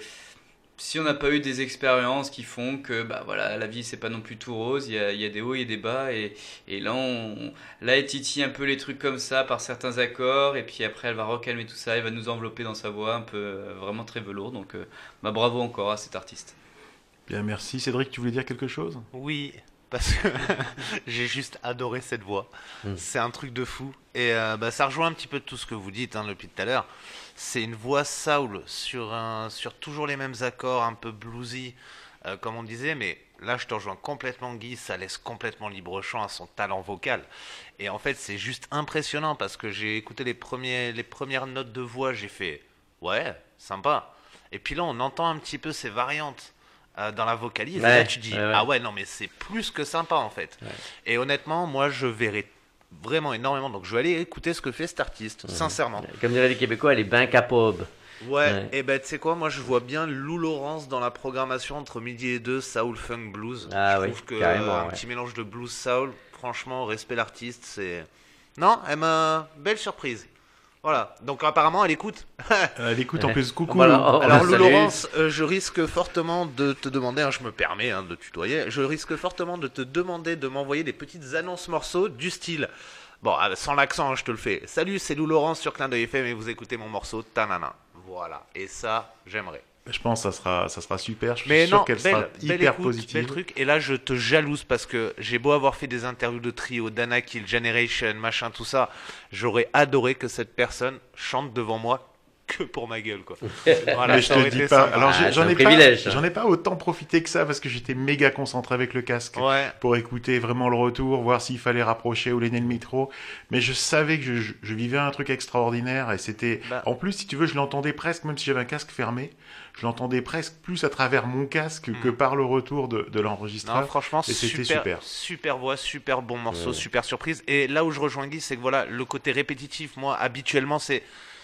si on n'a pas eu des expériences qui font que bah voilà la vie c'est pas non plus tout rose il y a, il y a des hauts et des bas et, et là on là elle titille un peu les trucs comme ça par certains accords et puis après elle va recalmer tout ça elle va nous envelopper dans sa voix un peu euh, vraiment très velours donc euh, bah bravo encore à cet artiste. Bien, merci. Cédric, tu voulais dire quelque chose? Oui, parce que j'ai juste adoré cette voix. Mm. C'est un truc de fou. Et euh, bah, ça rejoint un petit peu tout ce que vous dites hein, depuis tout à l'heure. C'est une voix soul sur, un, sur toujours les mêmes accords, un peu bluesy, euh, comme on disait. Mais là, je te rejoins complètement, Guy. Ça laisse complètement libre champ à son talent vocal. Et en fait, c'est juste impressionnant parce que j'ai écouté les, premiers, les premières notes de voix. J'ai fait ouais, sympa. Et puis là, on entend un petit peu ces variantes euh, dans la vocalise. et là, tu dis ouais, ouais. ah ouais, non, mais c'est plus que sympa en fait. Et honnêtement, moi, je verrai vraiment énormément. Donc, je vais aller écouter ce que fait cet artiste, sincèrement. Comme diraient les Québécois, elle est bien capable. Ouais, Ouais. et ben tu sais quoi, moi je vois bien Lou Laurence dans la programmation entre midi et deux, Soul Funk Blues. Ah je oui, trouve que carrément, euh, un petit mélange de blues soul, franchement, respect l'artiste, c'est. Non, elle m'a. Belle surprise. Voilà, donc apparemment elle écoute. Elle écoute en plus. Coucou. Voilà, oh, Alors. Lou Laurence, euh, je risque fortement de te demander, hein, je me permets hein, de tutoyer, je risque fortement de te demander de m'envoyer des petites annonces morceaux du style. Bon, euh, sans l'accent, hein, je te le fais. Salut, c'est Lou Laurence sur Clin d'œil FM et vous écoutez mon morceau Tanana. Voilà, et ça, j'aimerais. Je pense que ça sera, ça sera super. Je suis Mais sûr non, qu'elle sera belle hyper écoute, positive. bel truc. Et là, je te jalouse parce que j'ai beau avoir fait des interviews de trio, Dana Kill, Generation, machin, tout ça. J'aurais adoré que cette personne chante devant moi que pour ma gueule, quoi. Voilà, mais je te dis pas. Alors Ah, j'en ai pas, ça. j'en ai pas autant profité que ça parce que j'étais méga concentré avec le casque Ouais. pour écouter vraiment le retour, voir s'il fallait rapprocher ou l'aîner le micro. Mais je savais que je, je- je vivais un truc extraordinaire et c'était. Bah. En plus, si tu veux, je l'entendais presque, même si j'avais un casque fermé, je l'entendais presque plus à travers mon casque que Hmm. par le retour de, de l'enregistreur. franchement, Et c'était super, super. super voix, super bon morceau, Ouais. super surprise. Et là où je rejoins Guy, c'est que voilà, le côté répétitif, moi, habituellement, c'est,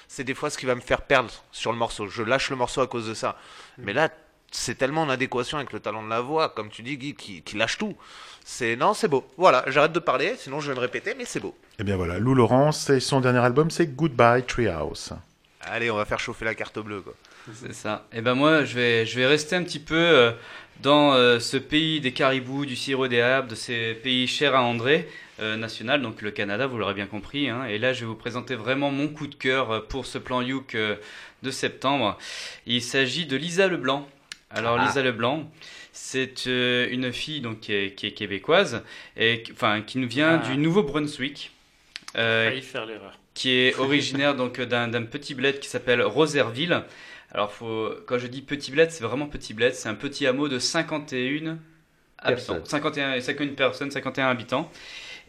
c'est des fois ce qui va me faire perdre sur le morceau. Je lâche le morceau à cause de ça. Mais là, c'est tellement en adéquation avec le talent de la voix, comme tu dis, Guy, qui, qui lâche tout. C'est non, c'est beau. Voilà, j'arrête de parler, sinon je vais me répéter, mais c'est beau. Et bien voilà, Lou Laurence, et son dernier album, c'est Goodbye Treehouse. Allez, on va faire chauffer la carte bleue, quoi. C'est ça. Et ben moi, je vais, je vais rester un petit peu euh, dans euh, ce pays des caribous, du sirop d'érable, de ces pays chers à André, euh, national, donc le Canada, vous l'aurez bien compris. hein. Et là, je vais vous présenter vraiment mon coup de cœur pour ce plan Youk de septembre. Il s'agit de Lisa Leblanc. Alors Ah. Lisa Leblanc, c'est une fille donc qui est, qui est québécoise et qui- enfin qui nous vient Ah. du Nouveau-Brunswick. Euh, faire l'erreur. qui est originaire donc d'un d'un petit bled qui s'appelle Roserville. Alors faut, quand je dis petit bled, c'est vraiment petit bled, c'est un petit hameau de 51 habitants. Personnes. 51, 51 personnes, 51 habitants.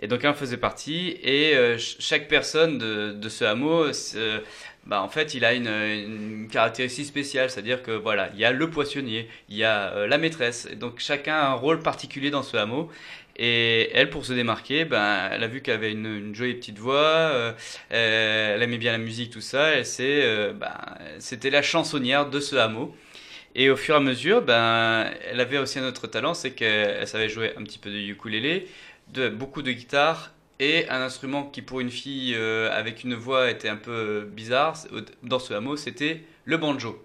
Et donc elle faisait partie et euh, ch- chaque personne de, de ce hameau, euh, bah, en fait, il a une, une caractéristique spéciale, c'est-à-dire que voilà, il y a le poissonnier, il y a euh, la maîtresse, et donc chacun a un rôle particulier dans ce hameau. Et elle, pour se démarquer, ben, elle a vu qu'elle avait une, jolie petite voix, euh, elle aimait bien la musique, tout ça. Elle euh, ben, c'était la chansonnière de ce hameau. Et au fur et à mesure, ben, elle avait aussi un autre talent, c'est qu'elle elle savait jouer un petit peu de ukulélé, de, beaucoup de guitare et un instrument qui pour une fille euh, avec une voix était un peu bizarre dans ce hameau, c'était le banjo.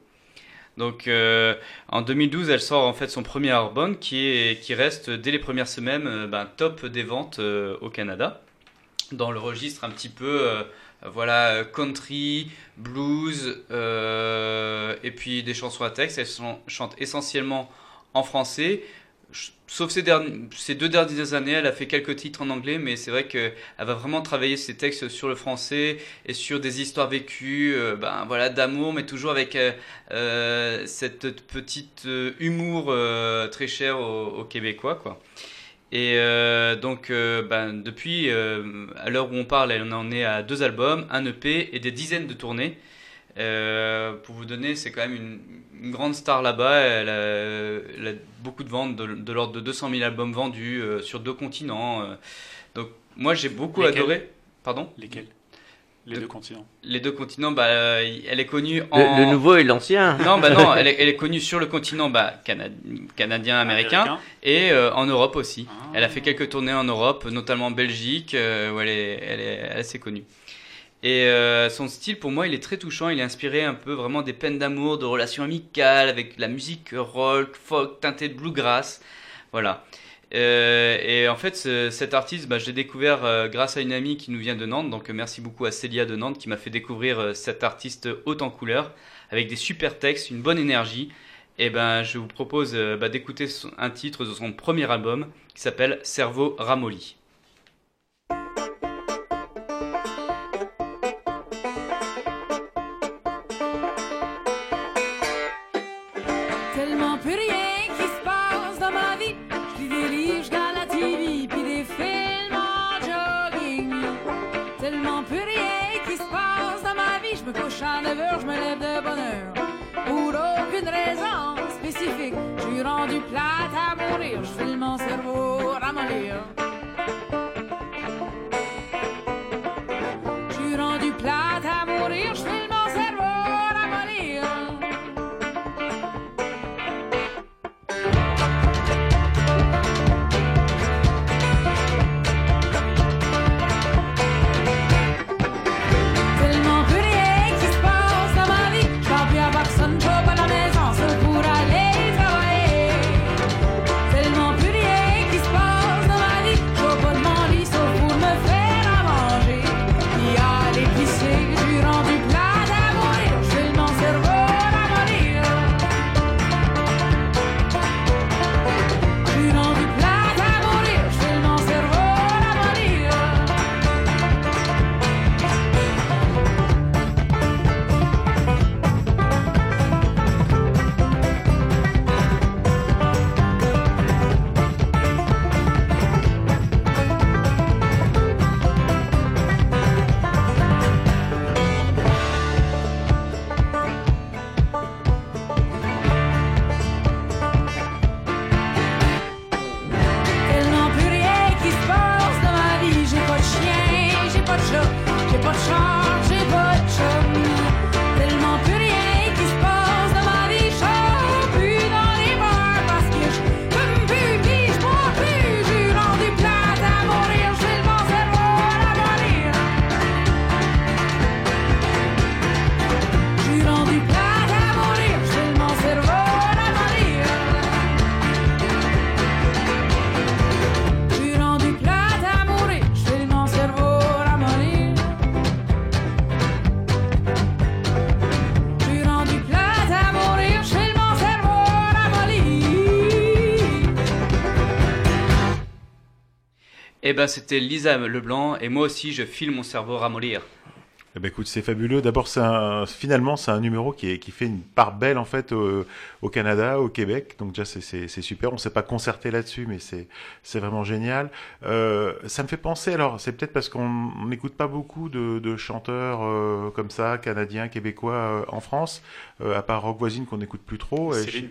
Donc euh, en 2012, elle sort en fait son premier album qui, est, qui reste dès les premières semaines euh, ben, top des ventes euh, au Canada, dans le registre un petit peu voilà country, blues et puis des chansons à texte. Elle chan- chante essentiellement en français. Sauf ces, deux dernières années, elle a fait quelques titres en anglais, mais c'est vrai qu'elle va vraiment travailler ses textes sur le français et sur des histoires vécues, euh, ben voilà, d'amour, mais toujours avec euh, euh, cette petite humour très cher aux, Québécois, quoi. Et donc, ben, depuis, à l'heure où on parle, elle en est à deux albums, un EP et des dizaines de tournées. Euh, pour vous donner, c'est quand même une, une grande star là-bas. Elle, a- elle a beaucoup de ventes, de, de l'ordre de 200 000 albums vendus euh, sur deux continents. euh. donc, moi, j'ai beaucoup Lesquels adoré. Pardon? Lesquels? Les De- deux continents. Les deux continents, bah, euh, elle est connue Le, en. le nouveau et l'ancien. Non, bah non, elle est, elle est connue sur le continent bah, cana- canadien, américain, Américain. et euh, en Europe aussi. Ah. Elle a fait quelques tournées en Europe, notamment en Belgique, euh, où elle est, elle est assez connue. Et euh, son style, pour moi, il est très touchant. Il est inspiré un peu vraiment des peines d'amour, de relations amicales, avec la musique rock, folk, teintée de bluegrass. Voilà. Euh, et en fait, ce- cet artiste, bah, je l'ai découvert euh, grâce à une amie qui nous vient de Nantes. Donc, merci beaucoup à Célia de Nantes qui m'a fait découvrir euh, cet artiste haut en couleur, avec des super textes, une bonne énergie. Et ben, je vous propose euh, bah, d'écouter un titre de son premier album qui s'appelle Cerveau ramolli. Spécifique, je suis rendu plate à mourir. Je file mon cerveau ramollir. C'était Lisa Leblanc, et moi aussi, je file mon cerveau ramollir. Eh ben écoute, c'est fabuleux. D'abord, c'est un, finalement, c'est un numéro qui, est, qui fait une part belle en fait au, au Canada, au Québec. Donc déjà, c'est, c'est, c'est super. On s'est pas concerté là-dessus, mais c'est, c'est vraiment génial. Euh, ça me fait penser. Alors, c'est peut-être parce qu'on on n'écoute pas beaucoup de, de chanteurs euh, comme ça, canadiens, québécois euh, en France, euh, à part Rock Voisine qu'on n'écoute plus trop. Et Céline.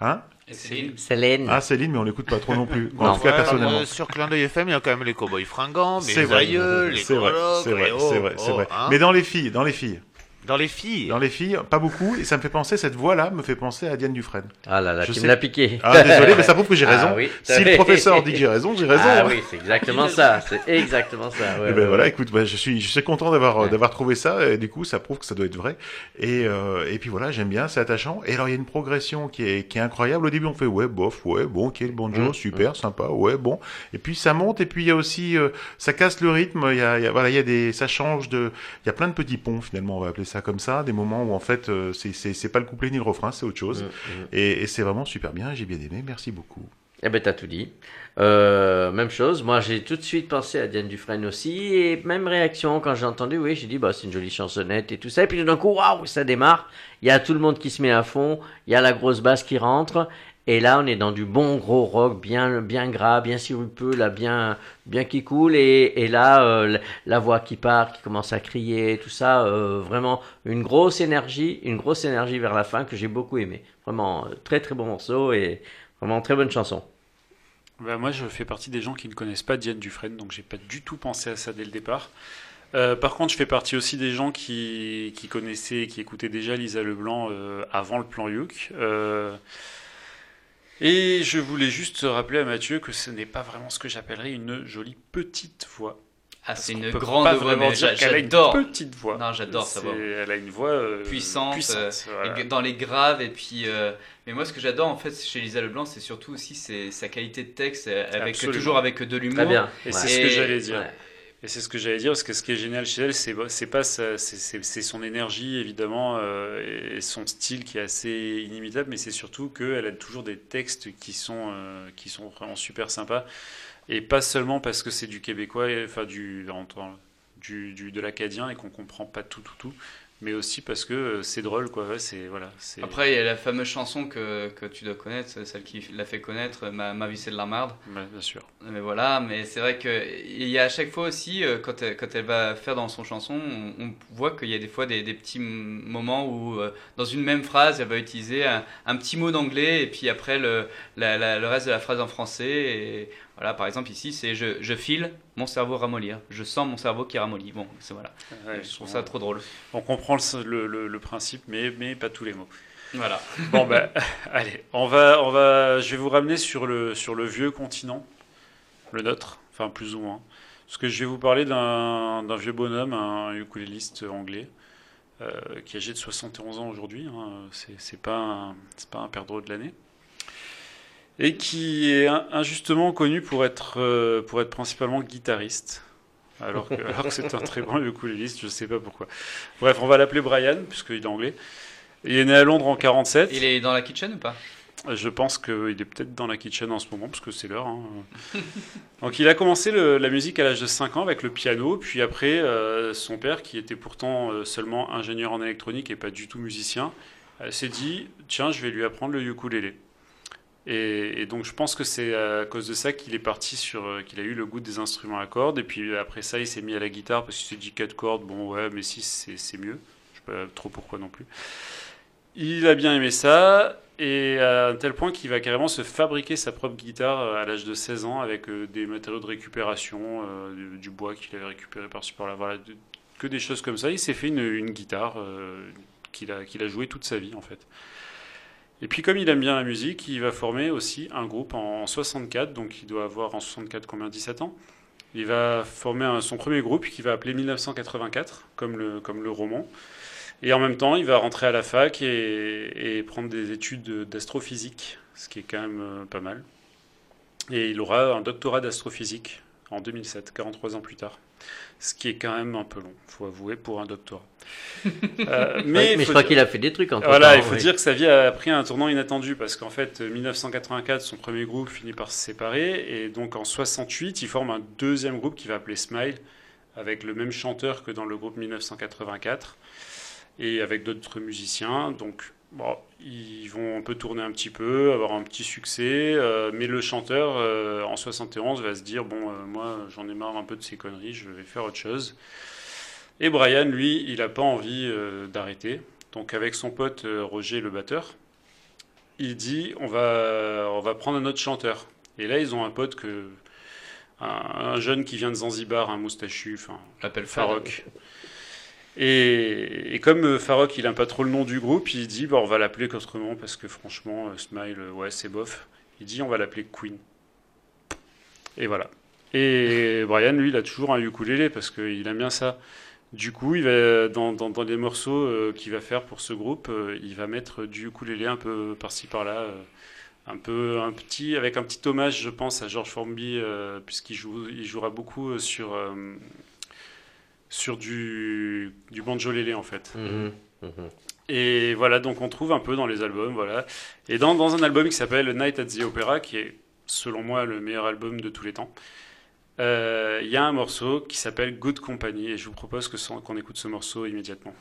je- Hein? Céline Céline. Ah, Céline, mais on l'écoute pas trop non plus. En Non. tout cas, Ouais, personnellement. euh, sur Clin d'œil FM, il y a quand même les cowboys fringants, mais les aïeux, les c'est vrai, colocs, c'est vrai, oh, vrai, oh, vrai. hein. Mais dans les filles, dans les filles. Dans les filles Dans les filles, pas beaucoup, et ça me fait penser, cette voix-là me fait penser à Diane Dufresne. Ah là là, Je tu sais- me l'as piqué. Ah, désolé, mais ça prouve que j'ai raison. Ah oui, si le professeur dit que j'ai raison, j'ai raison. Ah oui, c'est exactement ça. C'est exactement ça. ouais, Eh ben ouais, voilà, écoute, bah, je suis, je suis content d'avoir, Ouais. d'avoir trouvé ça, et du coup, ça prouve que ça doit être vrai. Et, euh, et puis voilà, j'aime bien, c'est attachant. Et alors, il y a une progression qui est, qui est incroyable. Au début, on fait, ouais, bof, ouais, bon, ok, le banjo, Mm, super, sympa, ouais, bon. Et puis, ça monte, et puis, il y a aussi, euh, ça casse le rythme, il y a, il y a- voilà, il y a des, ça change de, il y a plein de petits ponts, finalement, on va appeler ça comme ça, des moments où, en fait, euh, c'est, pas le couplet ni le refrain, c'est autre chose. Mm, mm. Et, et c'est vraiment super bien, j'ai bien aimé, merci beaucoup. Eh ben, t'as tout dit. Euh, même chose. Moi, j'ai tout de suite pensé à Diane Dufresne aussi. Et même réaction quand j'ai entendu, oui, j'ai dit, bah, c'est une jolie chansonnette et tout ça. Et puis, d'un coup, waouh, ça démarre. Il y a tout le monde qui se met à fond. Il y a la grosse basse qui rentre. Et là, on est dans du bon gros rock, bien, bien gras, bien sirupeux, là, bien, bien qui coule. Et, et là, euh, la- voix qui part, qui commence à crier, tout ça, euh, vraiment une grosse énergie, une grosse énergie vers la fin que j'ai beaucoup aimé. Vraiment, euh, très très bon morceau et vraiment très bonne chanson. Bah, moi, je fais partie des gens qui ne connaissent pas Diane Dufresne, donc j'ai pas du tout pensé à ça dès le départ. Par contre, je fais partie aussi des gens qui, qui connaissaient, qui écoutaient déjà Lisa Leblanc avant le plan Youk. Et je voulais juste rappeler à Mathieu que ce n'est pas vraiment ce que j'appellerais une jolie petite voix. Ah, c'est une grande pas voix, vraiment mais dire j'a- qu'elle a une j'adore. petite voix. Non, j'adore sa voix. Elle a une voix euh, puissante, puissante, euh, voilà. dans les graves et puis euh, mais moi ce que j'adore en fait chez Lisa Leblanc c'est surtout aussi sa qualité de texte avec Absolument. toujours avec de l'humour Très bien. Et Ouais. c'est ce que j'allais dire. Ouais. Et c'est ce que j'allais dire, parce que ce qui est génial chez elle, c'est c'est pas c'est- son énergie évidemment euh, et son style qui est assez inimitable, mais c'est surtout qu'elle a toujours des textes qui sont euh, qui sont vraiment super sympas. Et pas seulement parce que c'est du québécois, enfin du du, du- de l'acadien et qu'on comprend pas tout tout tout, mais aussi parce que euh, c'est drôle quoi. Ouais, c'est voilà. c'est- après il y a la fameuse chanson que, que tu dois connaître celle qui l'a fait connaître ma, ma vie c'est de la merde Ouais, bien sûr. mais voilà mais c'est vrai que il y a à chaque fois aussi euh, quand elle, quand elle va faire dans son chanson on, on voit qu'il y a des fois des, des petits moments où euh, dans une même phrase elle va utiliser un, un petit mot d'anglais et puis après le, la- la- le reste de la phrase en français et voilà par exemple ici c'est je, je file mon cerveau ramollir je sens mon cerveau qui ramollit bon c'est voilà Ouais, je trouve ça trop drôle On comprend le, le- le- le principe, mais mais pas tous les mots. voilà Bon ben, allez, on va, on va, je vais vous ramener sur le, sur le vieux continent, le nôtre, enfin plus ou moins. Parce que je vais vous parler d'un vieux bonhomme, un ukuléliste anglais, euh, qui est âgé de 71 ans aujourd'hui. Hein, c'est pas, un- pas un perdreau de l'année. Et qui est in- injustement connu pour être, euh, pour être principalement guitariste. Alors que, alors que c'est un très bon ukuléliste, je sais pas pourquoi. Bref, on va l'appeler Brian, puisqu'il est anglais. Il est né à Londres en 47. il est dans la kitchen ou pas? Je pense qu'il est peut-être dans la kitchen en ce moment, parce que c'est l'heure. hein. Donc il a commencé le- la musique à l'âge de 5 ans avec le piano, puis après euh, son père, qui était pourtant euh, seulement ingénieur en électronique et pas du tout musicien, euh, s'est dit, tiens, je vais lui apprendre le ukulélé. Et, donc je pense que c'est à cause de ça qu'il est parti sur, euh, qu'il a eu le goût des instruments à cordes, et puis après ça il s'est mis à la guitare, parce qu'il s'est dit 4 cordes, bon ouais, mais 6 c'est- mieux. Je sais pas trop pourquoi non plus. Il a bien aimé ça, et à un tel point qu'il va carrément se fabriquer sa propre guitare euh, à l'âge de 16 ans avec euh, des matériaux de récupération, euh, du, bois qu'il avait récupéré par-ci par-là, voilà, que des choses comme ça. Il s'est fait une, guitare euh, qu'il a, qu'il a joué toute sa vie en fait. Et puis comme il aime bien la musique, il va former aussi un groupe en 64, donc il doit avoir en 64 combien 17 ans. Il va former son premier groupe qu'il va appeler 1984, comme le, comme le roman. Et en même temps, il va rentrer à la fac et, et prendre des études d'astrophysique, ce qui est quand même euh, pas mal. Et il aura un doctorat d'astrophysique en 2007, 43 ans plus tard. Ce qui est quand même un peu long, faut avouer, pour un doctorat. Euh, Mais, il je crois dire- qu'il a fait des trucs entre voilà, il faut dire que sa vie a pris un tournant inattendu parce qu'en fait, euh, 1984, son premier groupe finit par se séparer et donc en 68, il forme un deuxième groupe qui va appeler Smile avec le même chanteur que dans le groupe 1984 et avec d'autres musiciens. Donc, bon, ils vont un peu tourner un petit peu, avoir un petit succès, euh, mais le chanteur euh, en 71 va se dire bon, euh, moi, j'en ai marre un peu de ces conneries, je vais faire autre chose. Et Brian, lui, il n'a pas envie euh, d'arrêter. Donc avec son pote euh, Roger, le batteur, il dit on va, on va prendre un autre chanteur. Et là, ils ont un pote que un, un jeune qui vient de Zanzibar, un moustachu, enfin l'appelle Farok. Et, et comme euh, Farok, il aime pas trop le nom du groupe, il dit, bah, on va l'appeler qu'autrement, parce que franchement, Smile, ouais, c'est bof. Il dit, on va l'appeler Queen. Et voilà. Et Brian, lui, il a toujours un ukulélé, parce qu'il aime bien ça. Du coup, il va, dans, dans, dans les morceaux euh, qu'il va faire pour ce groupe, euh, il va mettre du ukulélé un peu par-ci par-là, euh, un peu un petit, avec un petit hommage, je pense, à George Formby, puisqu'il joue, il jouera beaucoup sur sur du du banjolélé en fait. Mhm, mhm. Et voilà, donc on trouve un peu dans les albums, voilà. Et dans, dans un album qui s'appelle Night at the Opera, qui est selon moi le meilleur album de tous les temps, il y a un morceau qui s'appelle Good Company, et je vous propose qu'on écoute ce morceau immédiatement.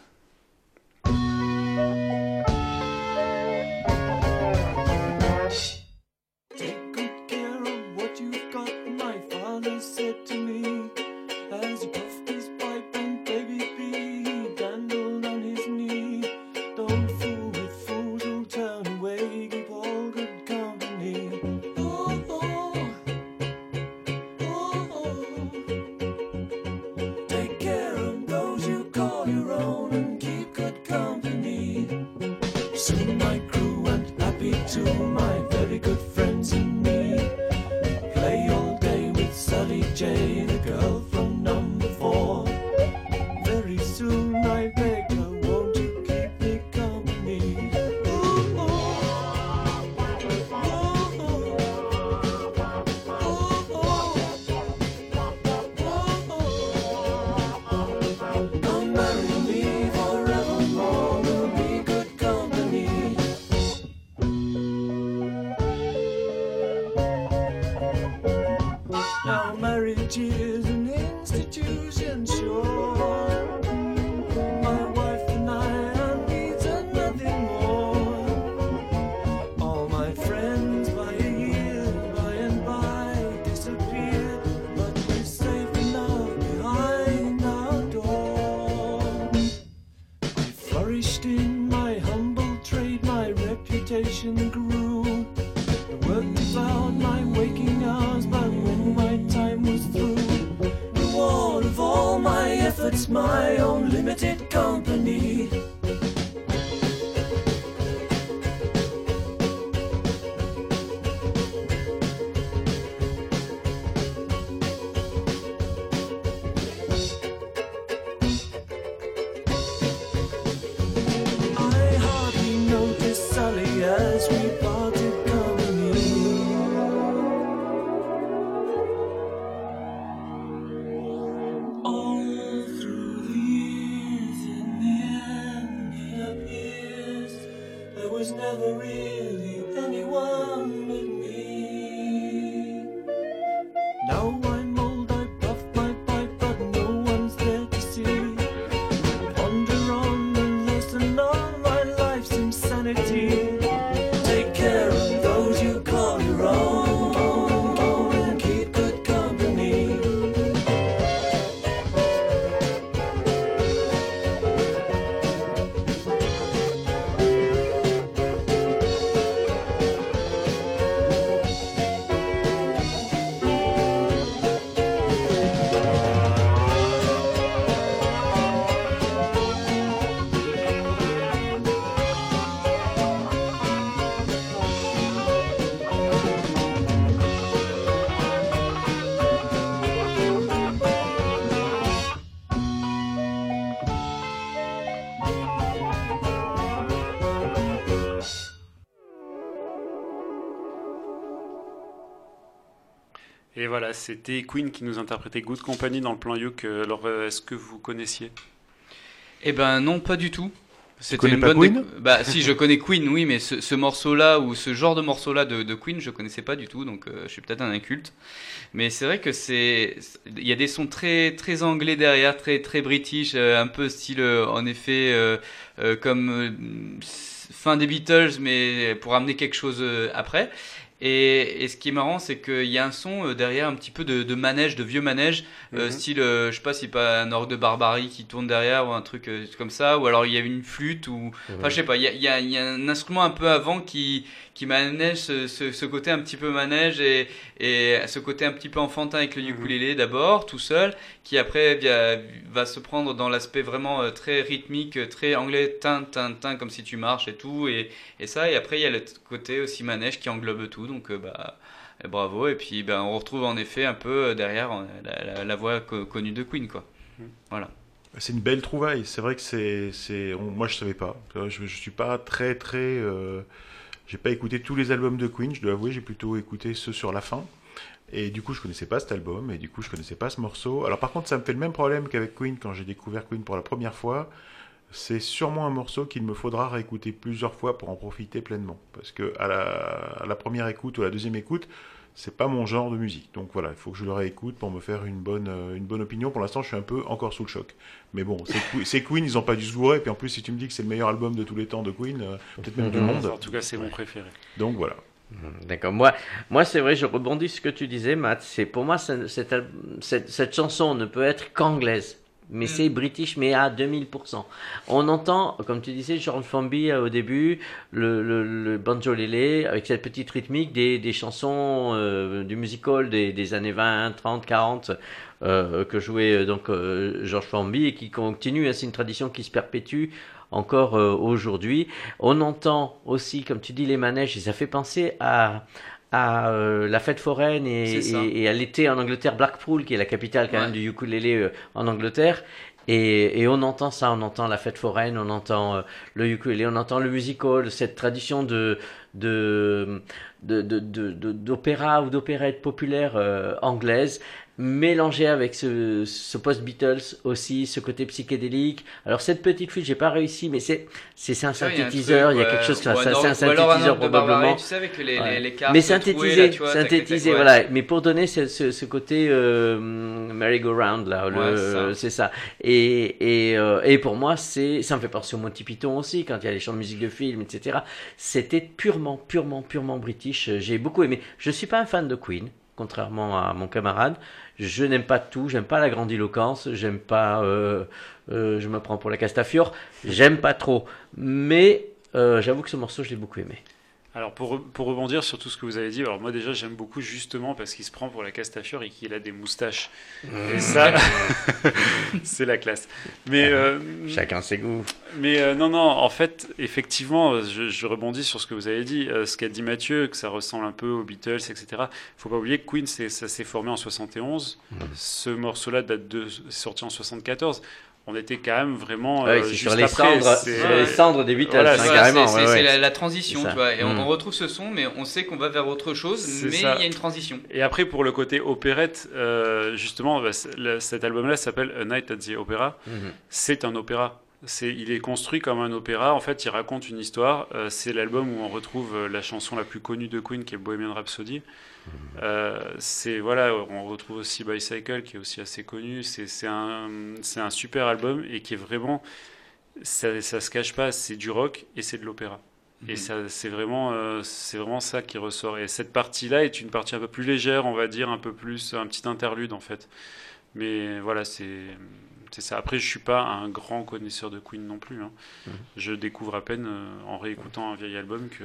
Et voilà, c'était Queen qui nous interprétait Good Company dans le plan Youk. Alors, euh, est-ce que vous connaissiez? Eh ben non, pas du tout. C'était connais une pas bonne Queen? Bah si, je connais Queen, oui, mais ce, ce morceau-là ou ce genre de morceau-là de, de Queen, je connaissais pas du tout, donc euh, je suis peut-être un inculte. Mais c'est vrai que c'est, il y a des sons très très anglais derrière, très très british, euh, un peu style, euh, en effet, euh, euh, comme euh, fin des Beatles, mais pour amener quelque chose euh, après. Et, et ce qui est marrant, c'est qu'il y a un son euh, derrière, un petit peu de, de manège, de vieux manège, euh, Mhm. style, euh, je sais pas si pas un orgue de barbarie qui tourne derrière ou un truc euh, comme ça, ou alors il y a une flûte, ou. Enfin, je sais pas, il y a, il y, a, y a un instrument un peu avant qui, qui manège ce, ce, ce côté un petit peu manège et, et ce côté un petit peu enfantin avec le Mhm. ukulélé d'abord, tout seul, qui après via- va se prendre dans l'aspect vraiment euh, très rythmique, euh, très anglais, tin, tin, tin, comme si tu marches et tout, et, et ça, et après il y a le côté aussi manège qui englobe tout, donc euh, bah. euh, Bravo, et puis ben, on retrouve en effet un peu euh, derrière la, la, la voix co- connue de Queen, quoi. Voilà. C'est une belle trouvaille. C'est vrai que c'est, moi je savais pas. Je, je suis pas très très. euh, J'ai pas écouté tous les albums de Queen. Je dois avouer, j'ai plutôt écouté ceux sur la fin. Et du coup, je connaissais pas cet album. Et du coup, je connaissais pas ce morceau. Alors par contre, ça me fait le même problème qu'avec Queen quand j'ai découvert Queen pour la première fois. C'est sûrement un morceau qu'il me faudra réécouter plusieurs fois pour en profiter pleinement. Parce que à la, à la première écoute ou à la deuxième écoute, c'est pas mon genre de musique. Donc voilà, il faut que je le réécoute pour me faire une bonne, euh, une bonne opinion. Pour l'instant, je suis un peu encore sous le choc. Mais bon, c'est Que- c'est Queen, ils ont pas dû se gourer. Puis en plus, si tu me dis que c'est le meilleur album de tous les temps de Queen, euh, peut-être même du Mhm. monde. En tout cas, c'est mon préféré. Donc voilà. D'accord. Moi, moi c'est vrai, je rebondis sur ce que tu disais, Matt. C'est pour moi, cette, cette chanson ne peut être qu'anglaise. Mais Mm. c'est british, mais à 2000%. On entend, comme tu disais, George Formby euh, au début, le, le, le banjo lélé, avec cette petite rythmique des, des chansons euh, du musical des, des années 20, 30, 40, euh, que jouait euh, donc euh, George Formby et qui continue. hein, c'est une tradition qui se perpétue encore euh, aujourd'hui. On entend aussi, comme tu dis, les manèges, et ça fait penser à, à euh, la fête foraine et, et- et à l'été en Angleterre, Blackpool, qui est la capitale quand Ouais. même du ukulélé euh, en Angleterre. Et, et on entend ça, on entend la fête foraine, on entend euh, le ukulélé, on entend le musical, cette tradition de de de- de- d'opéra ou d'opérette populaire euh, anglaise mélangée avec ce, ce post-Beatles aussi, ce côté psychédélique. Alors cette petite flûte, j'ai pas réussi, mais c'est c'est c'est un synthétiseur, il y a quelque chose c'est un synthétiseur probablement. Mais synthétisé, synthétisé, voilà. Mais pour donner ce, ce, ce côté euh, merry-go-round là, c'est ça. Et et, euh, et pour moi, c'est ça me fait penser au Monty Python aussi quand il y a les chants de musique de film, etc. C'était purement, purement, purement british. J'ai beaucoup aimé. Je suis pas un fan de Queen, contrairement à mon camarade. Je n'aime pas tout. J'aime pas la grandiloquence. J'aime pas. euh, euh, je me prends pour la Castafiore. J'aime pas trop. Mais euh, j'avoue que ce morceau, je l'ai beaucoup aimé. Alors pour, pour rebondir sur tout ce que vous avez dit, alors moi déjà j'aime beaucoup justement parce qu'il se prend pour la Castafiore et qu'il a des moustaches. Et ça, c'est la classe. Mais, euh, Chacun ses goûts. mais euh, non, non, en fait, effectivement, euh, je, je rebondis sur ce que vous avez dit, euh, ce qu'a dit Mathieu, que ça ressemble un peu aux Beatles, etc. faut pas oublier que Queen, ça s'est formé en 71. Ce morceau-là date de sorti en 74. On était quand même vraiment Ouais, euh, juste sur les après. cendres, c'est- sur les cendres des Beatles, Voilà, hein, carrément. c'est ouais, ouais. la, la transition, tu vois. Et on, Mm. On retrouve ce son, mais on sait qu'on va vers autre chose, mais ça. il y a une transition. Et après, pour le côté opérette, euh, justement, bah, le- cet album-là s'appelle A Night at the Opera. Mhm. C'est un opéra. Il est construit comme un opéra. En fait, il raconte une histoire. Euh, c'est l'album où on retrouve euh, la chanson la plus connue de Queen, qui est Bohemian Rhapsody. Euh, c'est voilà, on retrouve aussi Bicycle, qui est aussi assez connu. C'est, c'est un, c'est un super album et qui est vraiment, ça, ça se cache pas. C'est du rock et c'est de l'opéra. Et ça, c'est vraiment, euh, c'est vraiment ça qui ressort. Et cette partie-là est une partie un peu plus légère, on va dire, un peu plus, un petit interlude en fait. Mais voilà, c'est, ça. Après, je suis pas un grand connaisseur de Queen non plus. hein. Mhm. Je découvre à peine euh, en réécoutant un vieil album que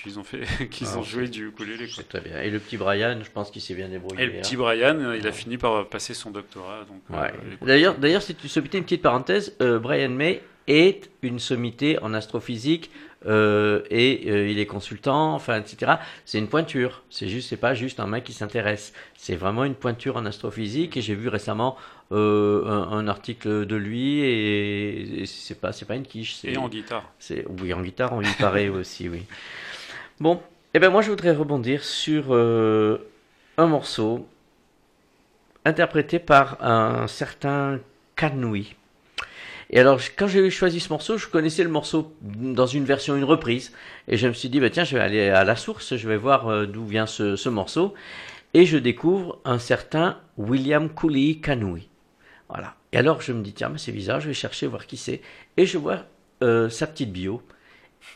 qu'ils ont fait, qu'ils Ah, ont joué du ukulélé. quoi. Très bien. Et le petit Brian, je pense qu'il s'est bien débrouillé. Et le hein. petit Brian, euh, il a fini par passer son doctorat. Euh, D'ailleurs, d'ailleurs, si tu sommité une petite parenthèse, Brian May est une sommité en astrophysique euh, et euh, il est consultant, enfin, etc. C'est une pointure. C'est juste, c'est pas juste un mec qui s'intéresse. C'est vraiment une pointure en astrophysique. Et j'ai vu récemment euh, un, un article de lui et, et c'est pas, c'est pas une quiche. et en guitare. c'est oui en guitare, on lui paraît aussi, oui. Bon, eh ben moi je voudrais rebondir sur un morceau interprété par un certain Canoui. Et alors quand j'ai choisi ce morceau, je connaissais le morceau dans une version, une reprise, et je me suis dit bah tiens je vais aller à la source, je vais voir euh, d'où vient ce, ce morceau, et je découvre un certain William Cooley Canoui. Voilà. Et alors je me dis tiens mais c'est bizarre, je vais chercher voir qui c'est, et je vois euh, sa petite bio.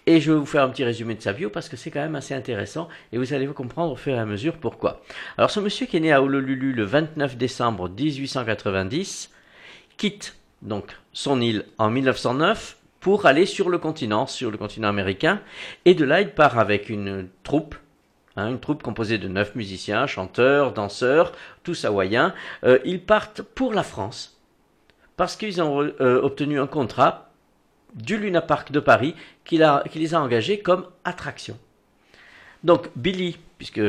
Et je vais vous faire un petit résumé de sa bio parce que c'est quand même assez intéressant et vous allez comprendre au fur et à mesure pourquoi. Alors ce monsieur qui est né à Honolulu le 29 décembre 1890 quitte donc son île en 1909 pour aller sur le continent, sur le continent américain et de là il part avec une troupe hein, une troupe composée de neuf musiciens, chanteurs, danseurs, tous hawaïens. Euh, ils partent pour la France parce qu'ils ont euh, obtenu un contrat du Luna Park de Paris qui, les a engagés comme attraction. Donc Billy, puisque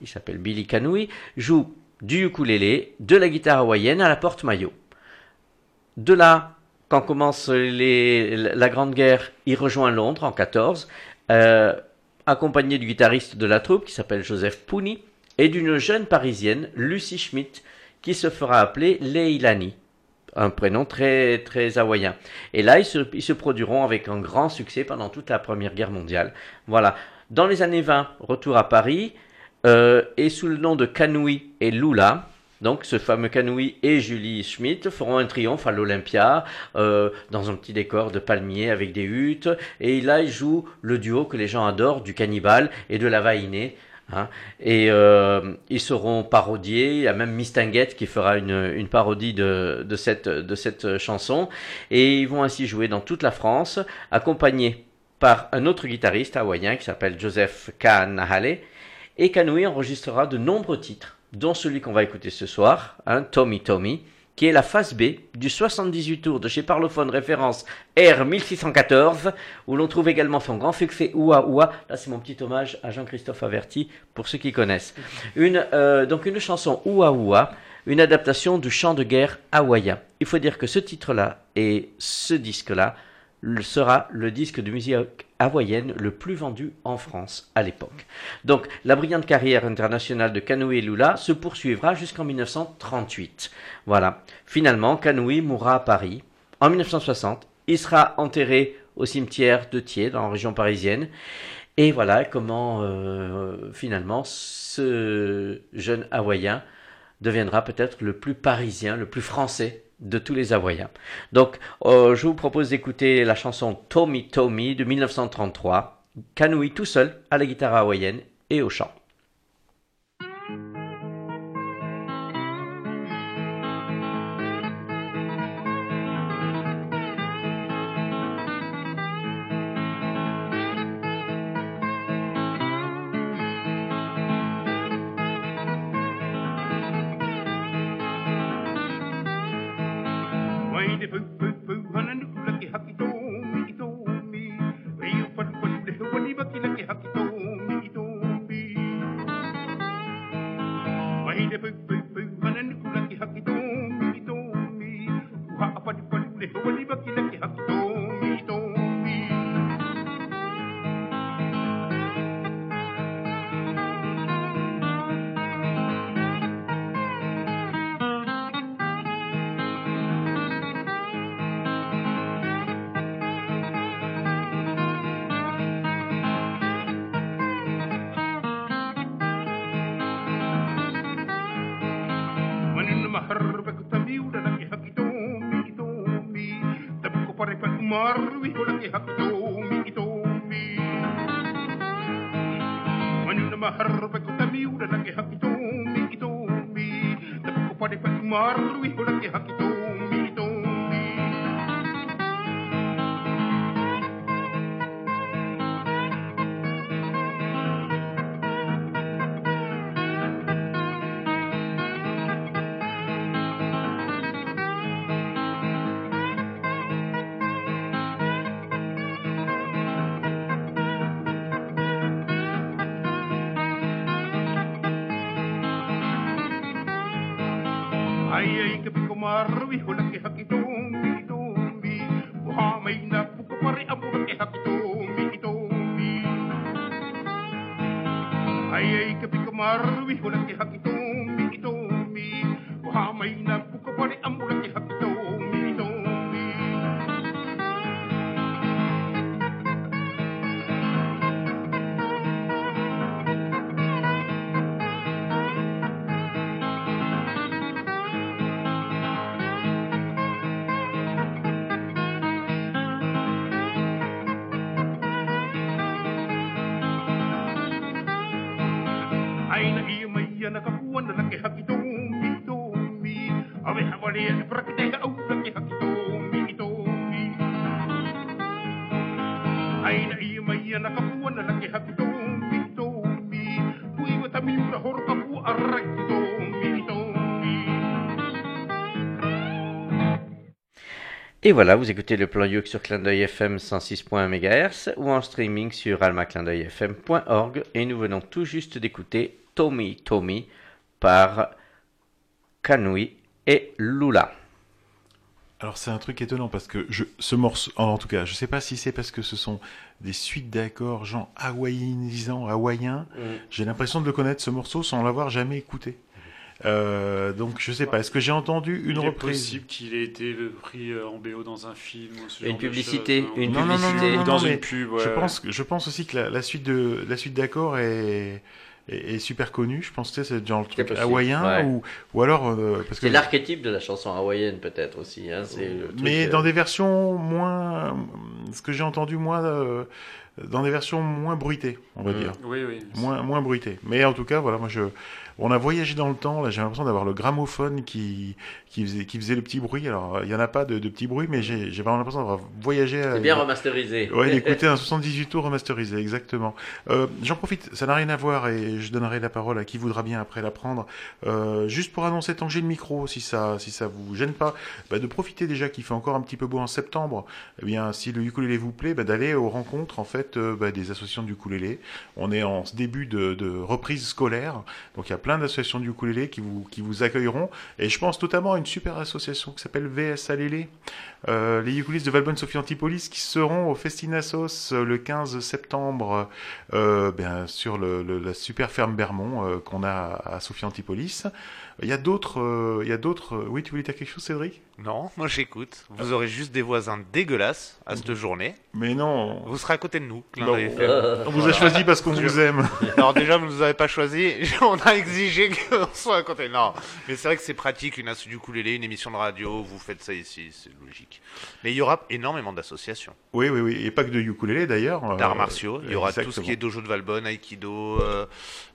il s'appelle Billy Kanui, joue du ukulélé, de la guitare hawaïenne à la porte-maillot. De là, quand commence la Grande Guerre, il rejoint Londres en 14, euh, accompagné du guitariste de la troupe qui s'appelle Joseph Pooney et d'une jeune parisienne, Lucy Schmidt, qui se fera appeler Leilani, un prénom très très hawaïen. Et là, ils se, produiront avec un grand succès pendant toute la Première Guerre mondiale. Voilà. Dans les années 20, retour à Paris, euh, et sous le nom de Kanui et Lula, donc ce fameux Kanui et Julie Schmidt feront un triomphe à l'Olympia, euh, dans un petit décor de palmiers avec des huttes, et là ils jouent le duo que les gens adorent, du cannibale et de la vainée. Hein. Et euh, ils seront parodiés. Il y a même Miss Tinguette qui fera une, parodie de, de, cette, de cette chanson. Et ils vont ainsi jouer dans toute la France, accompagnés par un autre guitariste hawaïen qui s'appelle Joseph Kanahale. Et Kanui enregistrera de nombreux titres, dont celui qu'on va écouter ce soir, hein, Tommy Tommy, qui est la phase B du 78 tours de chez Parlophone référence R1614, où l'on trouve également son grand succès Oua Oua. Là, c'est mon petit hommage à Jean-Christophe Averti, pour ceux qui connaissent. Une, euh, donc une chanson Oua Oua, une adaptation du chant de guerre hawaïen. Il faut dire que ce titre-là et ce disque-là sera le disque de musique hawaïenne le plus vendu en France à l'époque. Donc la brillante carrière internationale de Kanui Lula se poursuivra jusqu'en 1938. Voilà. Finalement, Kanui mourra à Paris en 1960. Il sera enterré au cimetière de Thiers, dans la région parisienne. Et voilà comment euh, finalement ce jeune hawaïen deviendra peut-être le plus parisien, le plus français de tous les hawaïens. Donc, euh, je vous propose d'écouter la chanson Tommy Tommy de 1933, Kanui tout seul à la guitare hawaïenne et au chant. Et voilà, vous écoutez le plan Youk sur Clin d'œil FM 106.1 MHz ou en streaming sur almaclindeuilfm.org et nous venons tout juste d'écouter Tommy Tommy par Kanui et Lula. Alors c'est un truc étonnant parce que je, ce morceau, en tout cas, je sais pas si c'est parce que ce sont des suites d'accords genre hawaïanisants, hawaïens. Mm. J'ai l'impression de le connaître ce morceau sans l'avoir jamais écouté. Euh, donc je sais pas. Est-ce que j'ai entendu une Il est reprise? possible qu'il ait été pris euh, en BO dans un film ou ce Une genre de publicité, choses, non une Non, non, non, publicité. non, non, Dans une pub, pense, je pense aussi que la, la suite de la suite d'accords est, est, est super connue. Je pense que c'est genre le truc hawaïen ouais. ou ou alors euh, parce que C'est l'archétype de la chanson hawaïenne peut-être aussi. Hein, c'est le truc, mais dans des versions moins, ce que j'ai entendu moi, euh, dans des versions moins bruitées, on va Mm. dire. Oui, oui. Moins, moins bruité. Mais en tout cas, voilà, moi je, on a voyagé dans le temps. Là, j'ai l'impression d'avoir le gramophone qui, qui faisait, qui faisait le petit bruit. Alors, il y en a pas de, de petit bruit, mais j'ai, vraiment l'impression d'avoir voyagé. C'est bien remasterisé. Ouais, d'écouter un 78 tours remasterisé, exactement. Euh, j'en profite, ça n'a rien à voir et je donnerai la parole à qui voudra bien après la prendre. Euh, juste pour annoncer, tant que j'ai le micro, si ça, si ça vous gêne pas, bah, de profiter déjà qu'il fait encore un petit peu beau en septembre. Eh bien, si le ukulélé vous plaît, bah, d'aller aux rencontres en fait euh, bah, des associations du ukulélé. On est en ce début de, de reprise scolaire, donc il y a plein d'associations du ukulélé qui vous, qui vous accueilleront. Et je pense notamment à une super association qui s'appelle VS Alélé, euh, les ukulélistes de Valbonne Sophie Antipolis qui seront au Festinassos euh, le 15 septembre euh, ben, sur la super ferme Bermond euh, qu'on a à Sophie Antipolis. Il y a d'autres, euh, il y a d'autres. euh, Oui, tu voulais dire quelque chose, Cédric? Non, moi j'écoute. Vous aurez juste des voisins dégueulasses à cette journée. Mais non. Vous serez à côté de nous. clin Bah, d'œil on- FM. on vous a choisi parce qu'on Je- vous aime. Alors déjà, vous nous avez pas choisi. On a exigé qu'on soit à côté. Non, mais c'est vrai que c'est pratique. Une asso du ukulélé, une émission de radio. Vous faites ça ici, c'est logique. Mais il y aura énormément d'associations. Oui, oui, oui. Et pas que de ukulélé d'ailleurs. D'arts Euh, martiaux. Il y aura tout ce qui est dojo de Valbonne, aikido, euh,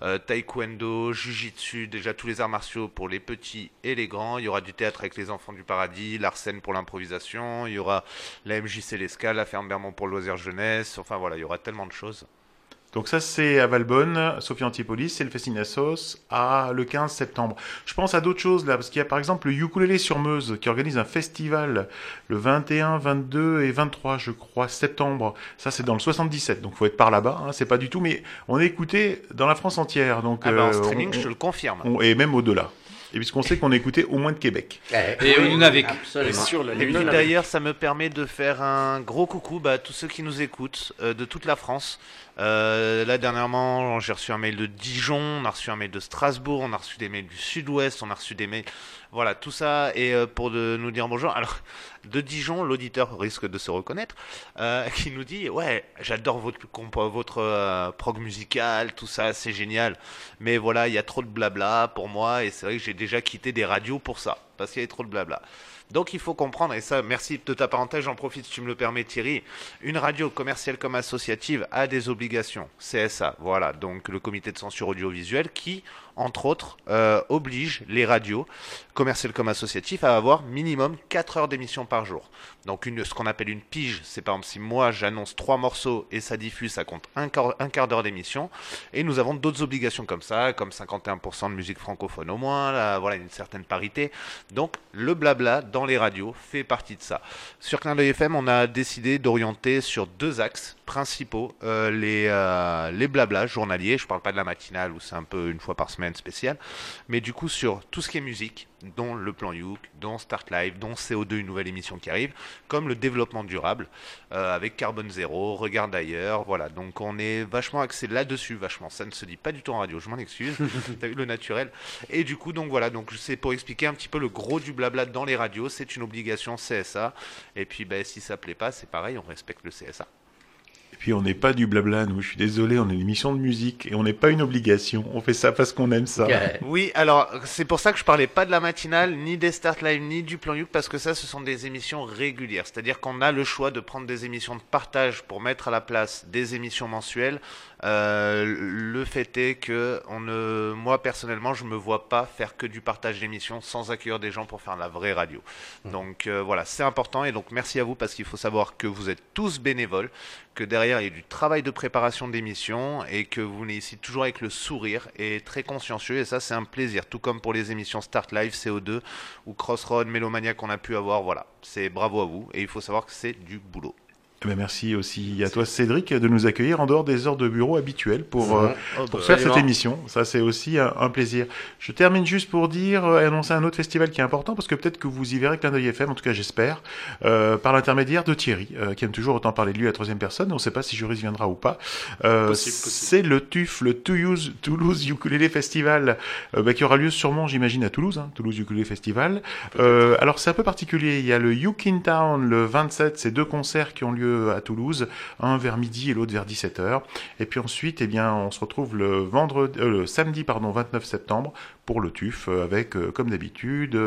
euh, taekwondo, jujitsu, déjà tous les arts martiaux pour les petits et les grands. Il y aura du théâtre avec les enfants du paradis, l'arsène pour l'improvisation. Il y aura la MJC l'escale, la ferme Bermond pour le loisir jeunesse. Enfin voilà, il y aura tellement de choses. Donc ça c'est à Valbonne, Sophie Antipolis, c'est le Festinassos à le 15 septembre. Je pense à d'autres choses là, parce qu'il y a par exemple le Ukulélé sur Meuse qui organise un festival le 21, 22 et 23 je crois septembre. Ça c'est dans le 77, donc faut être par là-bas, hein, c'est pas du tout, mais on est écouté dans la France entière. Donc, Ah bah, en euh, streaming, on- je te le confirme. on- et même au-delà. Et puisqu'on sait qu'on est écouté au moins de Québec. Et au Nunavik. Absolument. Et puis d'ailleurs, ça me permet de faire un gros coucou bah, à tous ceux qui nous écoutent euh, de toute la France. Euh, là, dernièrement, j'ai reçu un mail de Dijon, on a reçu un mail de Strasbourg, on a reçu des mails du Sud-Ouest, on a reçu des mails. Voilà, tout ça. Et euh, pour de nous dire bonjour. Alors, de Dijon, l'auditeur risque de se reconnaître, euh, qui nous dit Ouais, j'adore votre, votre euh, prog musical, tout ça, c'est génial. Mais voilà, il y a trop de blabla pour moi, et c'est vrai que j'ai déjà quitté des radios pour ça, parce qu'il y avait trop de blabla. Donc il faut comprendre, et ça, merci de ta parenthèse, j'en profite si tu me le permets Thierry, une radio commerciale comme associative a des obligations, CSA, voilà, donc le comité de censure audiovisuelle qui, entre autres, euh, oblige les radios commerciales comme associatives à avoir minimum 4 heures d'émission par jour. Donc une, ce qu'on appelle une pige, c'est par exemple si moi j'annonce trois morceaux et ça diffuse, ça compte un quart, d'heure d'émission, et nous avons d'autres obligations comme ça, comme 51% de musique francophone au moins, là, voilà une certaine parité. Donc le blabla dans les radios fait partie de ça. Sur Clin d'œil FM, on a décidé d'orienter sur deux axes principaux euh, les, euh, les blablas journaliers. Je parle pas de la matinale où c'est un peu une fois par semaine spécial, mais du coup sur tout ce qui est musique, dont le plan Youk, dont Start Live, dont CO2, une nouvelle émission qui arrive, comme le développement durable euh, avec Carbone Zéro, Regarde d'ailleurs, voilà. Donc on est vachement axé là-dessus, vachement. Ça ne se dit pas du tout en radio, je m'en excuse. T'as vu le naturel. Et du coup, donc voilà, donc c'est pour expliquer un petit peu le gros du blabla dans les radios, c'est une obligation CSA. Et puis ben, si ça plaît pas, c'est pareil, on respecte le CSA. Et puis on n'est pas du blabla, nous. Je suis désolé, on est une émission de musique et on n'est pas une obligation. On fait ça parce qu'on aime ça. Oui, alors c'est pour ça que je parlais pas de la matinale, ni des Start Live, ni du plan Youk, parce que ça, ce sont des émissions régulières. C'est-à-dire qu'on a le choix de prendre des émissions de partage pour mettre à la place des émissions mensuelles. Euh, le fait est que on ne, moi personnellement, je me vois pas faire que du partage d'émissions sans accueillir des gens pour faire la vraie radio. Donc euh, voilà, c'est important et donc merci à vous parce qu'il faut savoir que vous êtes tous bénévoles, que derrière il y a du travail de préparation d'émissions et que vous venez ici toujours avec le sourire et très consciencieux et ça c'est un plaisir. Tout comme pour les émissions Start Live, CO2 ou Crossroad, Mélomania qu'on a pu avoir, voilà, c'est bravo à vous et il faut savoir que c'est du boulot. Eh ben, merci aussi à toi Cédric de nous accueillir en dehors des heures de bureau habituelles pour, euh, Oh, pour bah, faire cette émission. Ça c'est aussi un, un plaisir. Je termine juste pour dire euh, annoncer un autre festival qui est important parce que peut-être que vous y verrez Clin d'œil FM, en tout cas j'espère, euh, par l'intermédiaire de Thierry, euh, qui aime toujours autant parler de lui à la troisième personne. On ne sait pas si Joris viendra ou pas. C'est le TUF, le Toulouse, Toulouse Ukulele Festival, bah, qui aura lieu sûrement, j'imagine, à Toulouse, hein, Toulouse Ukulele Festival. Alors c'est un peu particulier. Il y a le Ukin Town le 27, c'est deux concerts qui ont lieu à Toulouse, un vers midi et l'autre vers 17h. Et puis ensuite, eh bien, on se retrouve le vendredi, euh, le samedi, pardon, 29 septembre pour le TUF euh, avec, euh, comme d'habitude,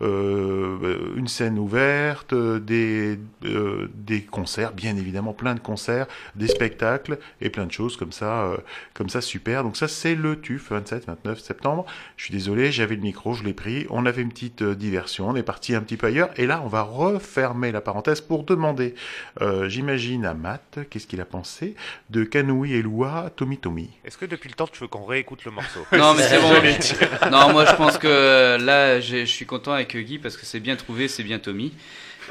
une scène ouverte, des, des concerts, bien évidemment, plein de concerts, des spectacles et plein de choses comme ça, comme ça super. Donc ça, c'est le TUF 27-29 septembre. Je suis désolé, j'avais le micro, je l'ai pris. On avait une petite diversion, on est parti un petit peu ailleurs. Et là, on va refermer la parenthèse pour demander, j'imagine, à Matt, qu'est-ce qu'il a pensé de Kanoui et Loua Tommy Tommy? Est-ce que depuis le temps tu veux qu'on réécoute le morceau? Non, mais c'est bon. Non, moi je pense que là, je suis content avec Guy parce que c'est bien trouvé, c'est bien Tommy.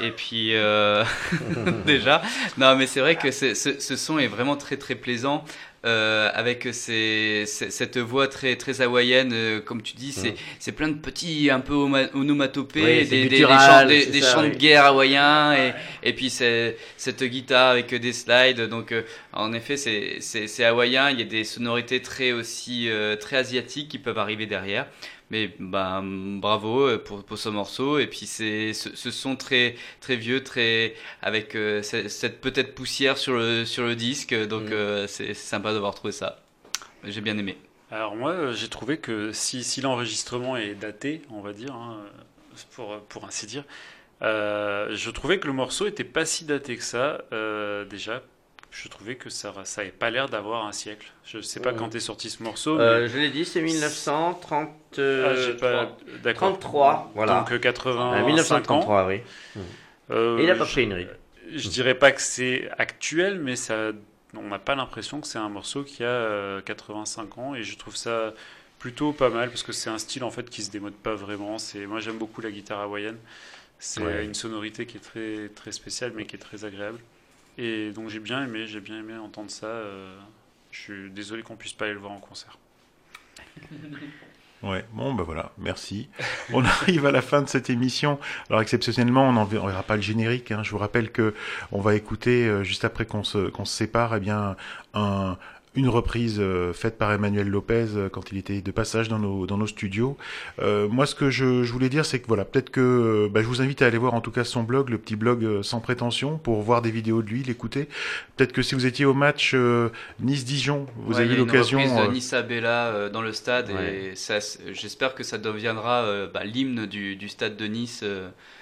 Et puis, euh, déjà, non, mais c'est vrai que ce son est vraiment très très plaisant. Euh, avec ces- ces- cette voix très très hawaïenne, euh, comme tu dis, c'est c'est plein de petits un peu oma- onomatopées, Oui, des, des- chants, des, c'est des ça, chants de guerre hawaïens, et, et puis c'est cette guitare avec des slides. Donc, euh, en effet, c'est hawaïen. Il y a des sonorités très aussi euh, très asiatiques qui peuvent arriver derrière. Mais ben, bravo euh, pour, pour ce morceau. Et puis c'est ce, ce son très très vieux, très avec euh, ce- cette peut-être poussière sur le sur le disque. Donc Mm. euh, c'est sympa d'avoir trouvé ça. J'ai bien aimé. Alors moi, j'ai trouvé que si, si l'enregistrement est daté, on va dire, hein, pour, pour ainsi dire, euh, je trouvais que le morceau était pas si daté que ça. euh, déjà, je trouvais que ça ça avait pas l'air d'avoir un siècle. Je sais pas quand est sorti ce morceau. Euh, mais... je l'ai dit, c'est 1930. Ah, j'ai pas... D'accord. 33, voilà. Donc euh, 80 Euh, 1933, oui. Euh, Et il a pas je- pris une ride. Je dirais pas que c'est actuel, mais ça, on n'a pas l'impression que c'est un morceau qui a euh, 85 ans, et je trouve ça plutôt pas mal parce que c'est un style en fait qui se démode pas vraiment. C'est, moi j'aime beaucoup la guitare hawaïenne. C'est Ouais. une sonorité qui est très très spéciale, mais qui est très agréable. Et donc j'ai bien aimé, j'ai bien aimé entendre ça. euh, je suis désolé qu'on puisse pas aller le voir en concert. Ouais, bon, ben voilà, merci. On arrive à la fin de cette émission. Alors, exceptionnellement, on n'en verra on verra pas le générique. hein. Je vous rappelle que on va écouter, euh, juste après qu'on se, qu'on se sépare, eh bien, un, une reprise euh, faite par Emmanuel Lopez euh, quand il était de passage dans nos, dans nos studios. Euh, moi, ce que je, je voulais dire, c'est que voilà, peut-être que bah, je vous invite à aller voir en tout cas son blog, le petit blog euh, sans prétention, pour voir des vidéos de lui, l'écouter. Peut-être que si vous étiez au match euh, Nice-Dijon, vous Ouais, avez eu l'occasion. reprise de Nissa Bella euh, dans le stade Ouais. et j'espère que ça deviendra bah, l'hymne du, du stade de Nice.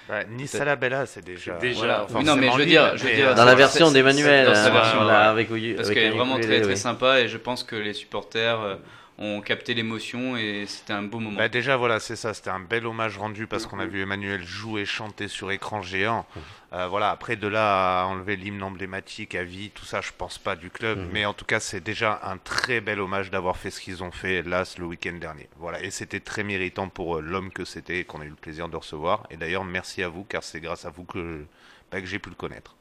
Euh, Bah, Nice à la Bella, c'est déjà. Déjà- voilà, Oui, non, mais je veux dire, je veux dire, euh, Dans la version d'Emmanuel, hein, version, là, ouais. avec, Parce qu'elle est vraiment très très oui. sympa et je pense que les supporters ont capté l'émotion et c'était un beau moment. Bah déjà voilà c'est ça c'était un bel hommage rendu parce qu'on a vu Emmanuel jouer et chanter sur écran géant. Euh, voilà après de là à enlever l'hymne emblématique à vie tout ça je pense pas du club. Mhm. mais en tout cas c'est déjà un très bel hommage d'avoir fait ce qu'ils ont fait là le week-end dernier. Voilà et c'était très méritant pour euh, l'homme que c'était et qu'on a eu le plaisir de recevoir. Et d'ailleurs merci à vous car c'est grâce à vous que, bah, que j'ai pu le connaître.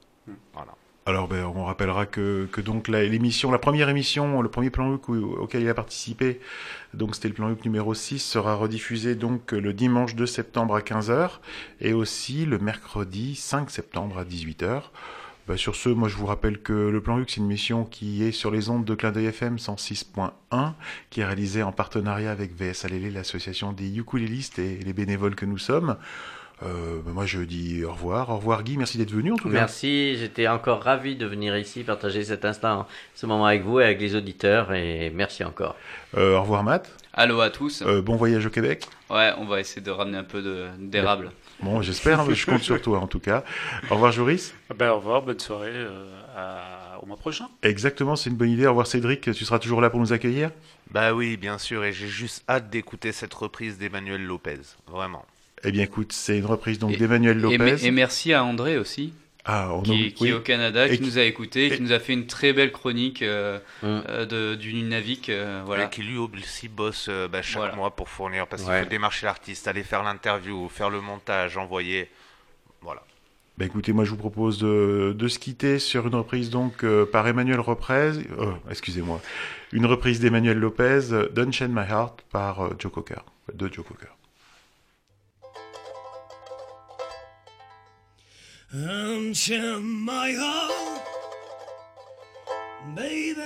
Voilà Alors, ben, on rappellera que, que donc l'émission, la première émission, le premier plan au- auquel il a participé, donc c'était le plan Hook numéro 6, sera rediffusé donc le dimanche 2 septembre à 15h et aussi le mercredi 5 septembre à 18h. Ben, sur ce, moi je vous rappelle que le plan Hook c'est une mission qui est sur les ondes de Clin d'œil FM 106.1, qui est réalisée en partenariat avec VS Alélé, l'association des ukulélistes et les bénévoles que nous sommes. Euh, bah, moi, je dis au revoir. Au revoir, Guy. Merci d'être venu, en tout cas. Merci, j'étais encore ravi de venir ici partager cet instant, ce moment avec vous et avec les auditeurs et merci encore. Euh, au revoir, Matt. Allô à tous. Euh, bon voyage au Québec. Ouais, on va essayer de ramener un peu de- d'érable. Bon, j'espère. hein, je compte sur toi, en tout cas. Au revoir, Joris. Ben, au revoir, bonne soirée, euh, à- au mois prochain. Exactement, c'est une bonne idée. Au revoir, Cédric. Tu seras toujours là pour nous accueillir? Bah oui, bien sûr, et j'ai juste hâte d'écouter cette reprise d'Emmanuel Lopez. Vraiment. Eh bien, écoute, c'est une reprise donc d'Emmanuel Lopez. et merci à André aussi, Ah, on qui, qui oui. est au Canada, Et qui nous a écoutés, qui nous a fait une très belle chronique euh, euh, de- du Nunavik. euh, voilà. Et qui lui aussi bosse euh, bah, chaque Voilà. mois pour fournir, parce qu'il faut démarcher l'artiste, aller faire l'interview, faire le montage, envoyer. Voilà. Bah écoutez, moi je vous propose de, de se quitter sur une reprise donc euh, par Emmanuel Reprise, euh, excusez-moi, une reprise d'Emmanuel Lopez, euh, Don't Chain My Heart par euh, Joe Cocker, de Joe Cocker. Unchain my heart, baby,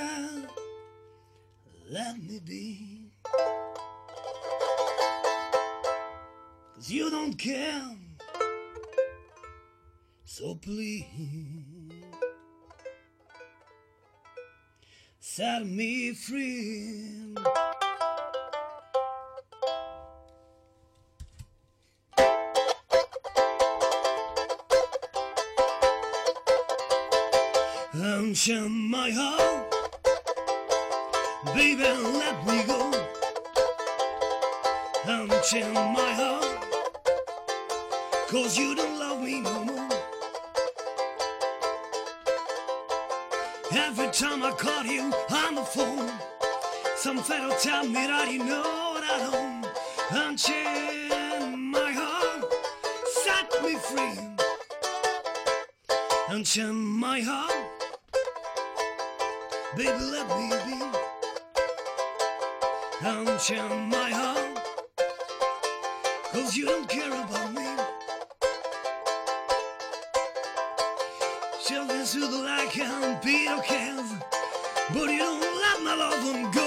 let me be. Cause you don't care, so please set me free. Unchain my heart, baby, let me go. Unchain my heart, cause you don't love me no more. Every time I call you on the phone, some fellow tell me that you know that I don't. Unchain my heart, set me free. Unchain my heart. Baby, let me be. Unchain my heart. Cause you don't care about me. Children through the like and Peter cares. But you don't let my love and go